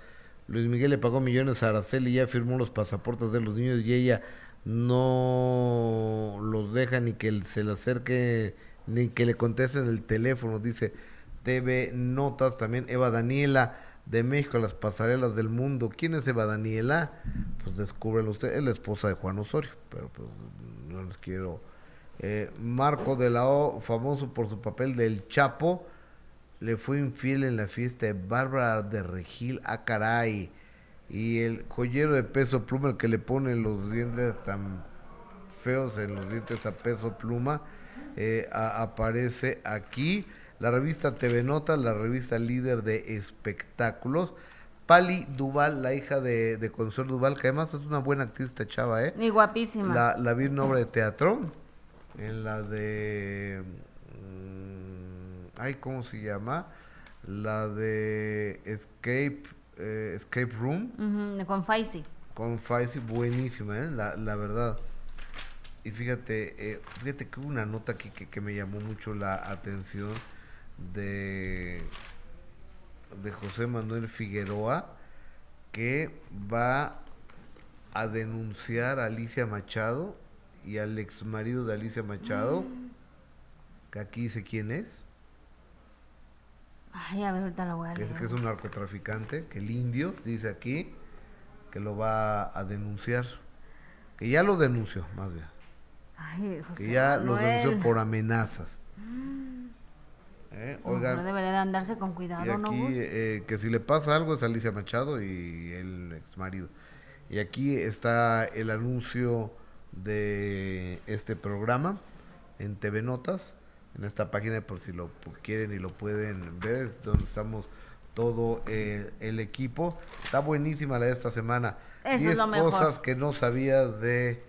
Luis Miguel le pagó millones a Araceli y ya firmó los pasaportes de los niños y ella no los deja ni que se le acerque ni que le contesten el teléfono, dice TV Notas. También Eva Daniela de México, las pasarelas del mundo. ¿Quién es Eva Daniela? Pues descúbrelo usted, es la esposa de Juan Osorio, pero pues no les quiero eh, Marco de la O, famoso por su papel del Chapo, le fue infiel en la fiesta de Bárbara de Regil, a ah, caray. Y el joyero de peso pluma, el que le pone los dientes tan feos en los dientes a peso pluma, eh, aparece aquí. La revista TV Nota, la revista líder de espectáculos. Pali Duval, la hija de, de Consuelo Duval, que además es una buena actriz esta chava, ¿eh? Y guapísima. La, la vi en obra de teatro en la de... Mm, ay, ¿cómo se llama? La de Escape, eh, Escape Room. con Faisy. Con Faisy, buenísima, ¿eh? la, la verdad. Y fíjate, eh, fíjate que hubo una nota aquí que, que me llamó mucho la atención de, de José Manuel Figueroa, que va a denunciar a Alicia Machado y al ex marido de Alicia Machado, mm. que aquí dice quién es. Ay, a ver, ahorita lo voy a que es, que es un narcotraficante, que el indio dice aquí que lo va a denunciar. que ya lo denunció, más bien. Ay, José que ya lo Manuel. denunció por amenazas. ¿Eh? No, Oigan, debería de andarse con y cuidado, ¿no, aquí Gus? eh, que si le pasa algo es Alicia Machado y el ex marido. Y aquí está el anuncio de este programa en TV Notas, en esta página por si lo quieren y lo pueden ver, es donde estamos todo eh, el equipo. Está buenísima la de esta semana. Eso es 10 lo mejor. cosas que no sabías de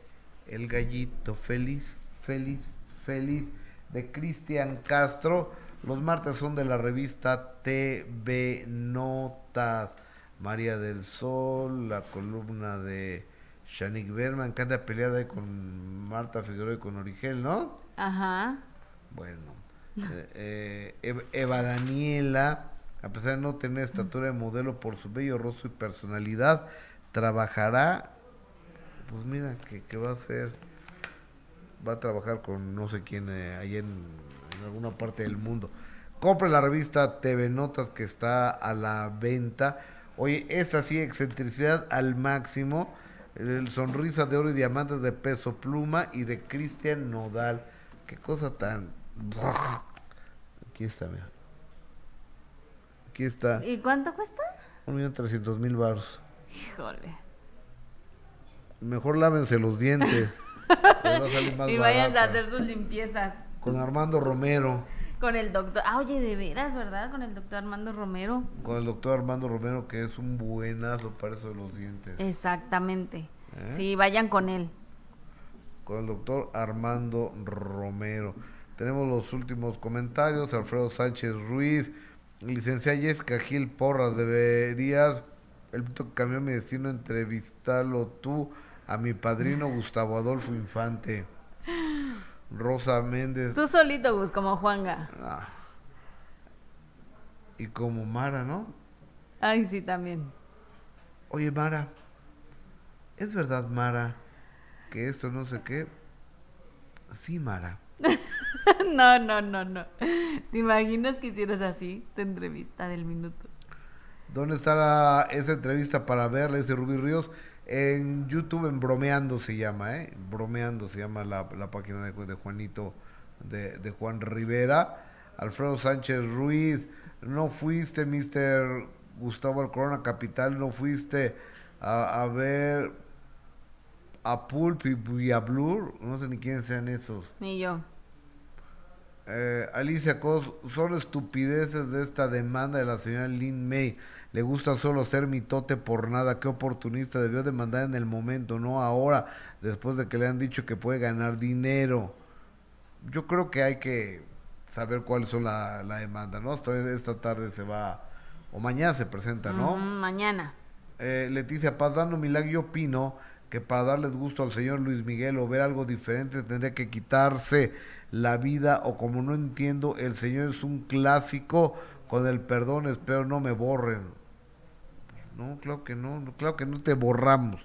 El Gallito Feliz, Feliz, Feliz de Cristian Castro. Los martes son de la revista TV Notas. María del Sol, la columna de Shanik Berman, que anda peleada ahí con Marta Figueroa y con Origel, ¿no? Ajá. Bueno, eh, eh, Eva- Eva Daniela, a pesar de no tener estatura de modelo por su bello rostro y personalidad, trabajará, pues mira, que, que va a ser, va a trabajar con no sé quién eh, en, en alguna parte del mundo. Compre la revista TV Notas que está a la venta. Oye, esta sí, excentricidad al máximo. El sonrisa de oro y diamantes de peso pluma y de Cristian Nodal. Qué cosa tan. Aquí está, mira. Aquí está. ¿Y cuánto cuesta? Un millón trescientos mil baros. Híjole. Mejor lávense los dientes. Va a salir más y vayan a hacer sus limpiezas. Con Armando Romero. Con el doctor. Ah, oye, de veras, ¿verdad? Con el doctor Armando Romero. Con el doctor Armando Romero, que es un buenazo para eso de los dientes. Exactamente. ¿Eh? Sí, vayan con él. con el doctor Armando Romero. Tenemos los últimos comentarios. Alfredo Sánchez Ruiz, licenciada Jessica Gil Porras, deberías, el punto que cambió mi destino, entrevistarlo tú a mi padrino Gustavo Adolfo Infante. Rosa Méndez. Tú solito, Gus, como Juanga. Ah. Y como Mara, ¿no? Ay, sí, también. Oye, Mara, ¿es verdad, Mara, que esto no sé qué? Sí, Mara. no, no, no, no. ¿Te imaginas que hicieras así tu entrevista del minuto? ¿Dónde está la- esa entrevista para verla? Ese Rubí Ríos. En YouTube, en Bromeando se llama, ¿eh? Bromeando se llama la, la página de, de Juanito, de, de Juan Rivera. Alfredo Sánchez Ruiz, no fuiste, Mr. Gustavo al Corona Capital, no fuiste a, a ver a Pulp y, y a Blur, no sé ni quiénes sean esos. Ni yo. Eh, Alicia Cos, son estupideces de esta demanda de la señora Lin May. Le gusta solo ser mitote por nada. Qué oportunista. Debió demandar en el momento, no ahora, después de que le han dicho que puede ganar dinero. Yo creo que hay que saber cuáles son la, la demanda, ¿no? Hasta esta tarde se va, o mañana se presenta, ¿no? Ujú, mañana. Eh, Leticia Paz, dando milagro, yo opino que para darles gusto al señor Luis Miguel o ver algo diferente tendría que quitarse la vida o como no entiendo, el señor es un clásico con el perdón, espero no me borren. No, claro que no, claro que no te borramos.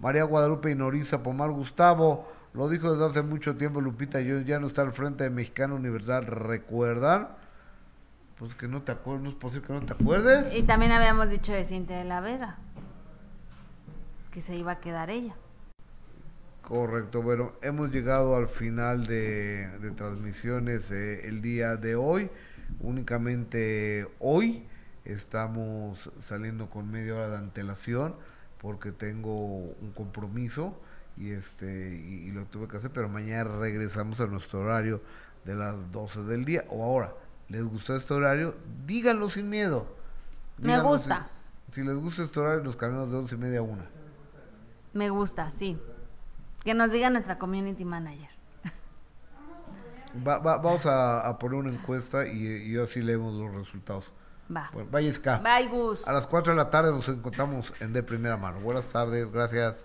María Guadalupe y Noriza Pomar Gustavo, lo dijo desde hace mucho tiempo Lupita, yo ya no está al frente de Mexicano Universal, ¿recuerdan? Pues que no te acuerdas, no es posible que no te acuerdes. Y también habíamos dicho de Cintia de la Vega. Que se iba a quedar ella. Correcto, bueno, hemos llegado al final de, de transmisiones eh, el día de hoy. Únicamente hoy estamos saliendo con media hora de antelación porque tengo un compromiso y este y, y lo tuve que hacer, pero mañana regresamos a nuestro horario de las 12 del día o ahora. ¿Les gustó este horario? Díganlo sin miedo. Me gusta. Si, si les gusta este horario, nos cambiamos de 11 y media a una. Me gusta, sí. Que nos diga nuestra community manager. Va- va- vamos a, a poner una encuesta y, y así leemos los resultados. Va. Bueno. Bye, Gus. A las 4 de la tarde nos encontramos en De Primera Mano. Buenas tardes, gracias.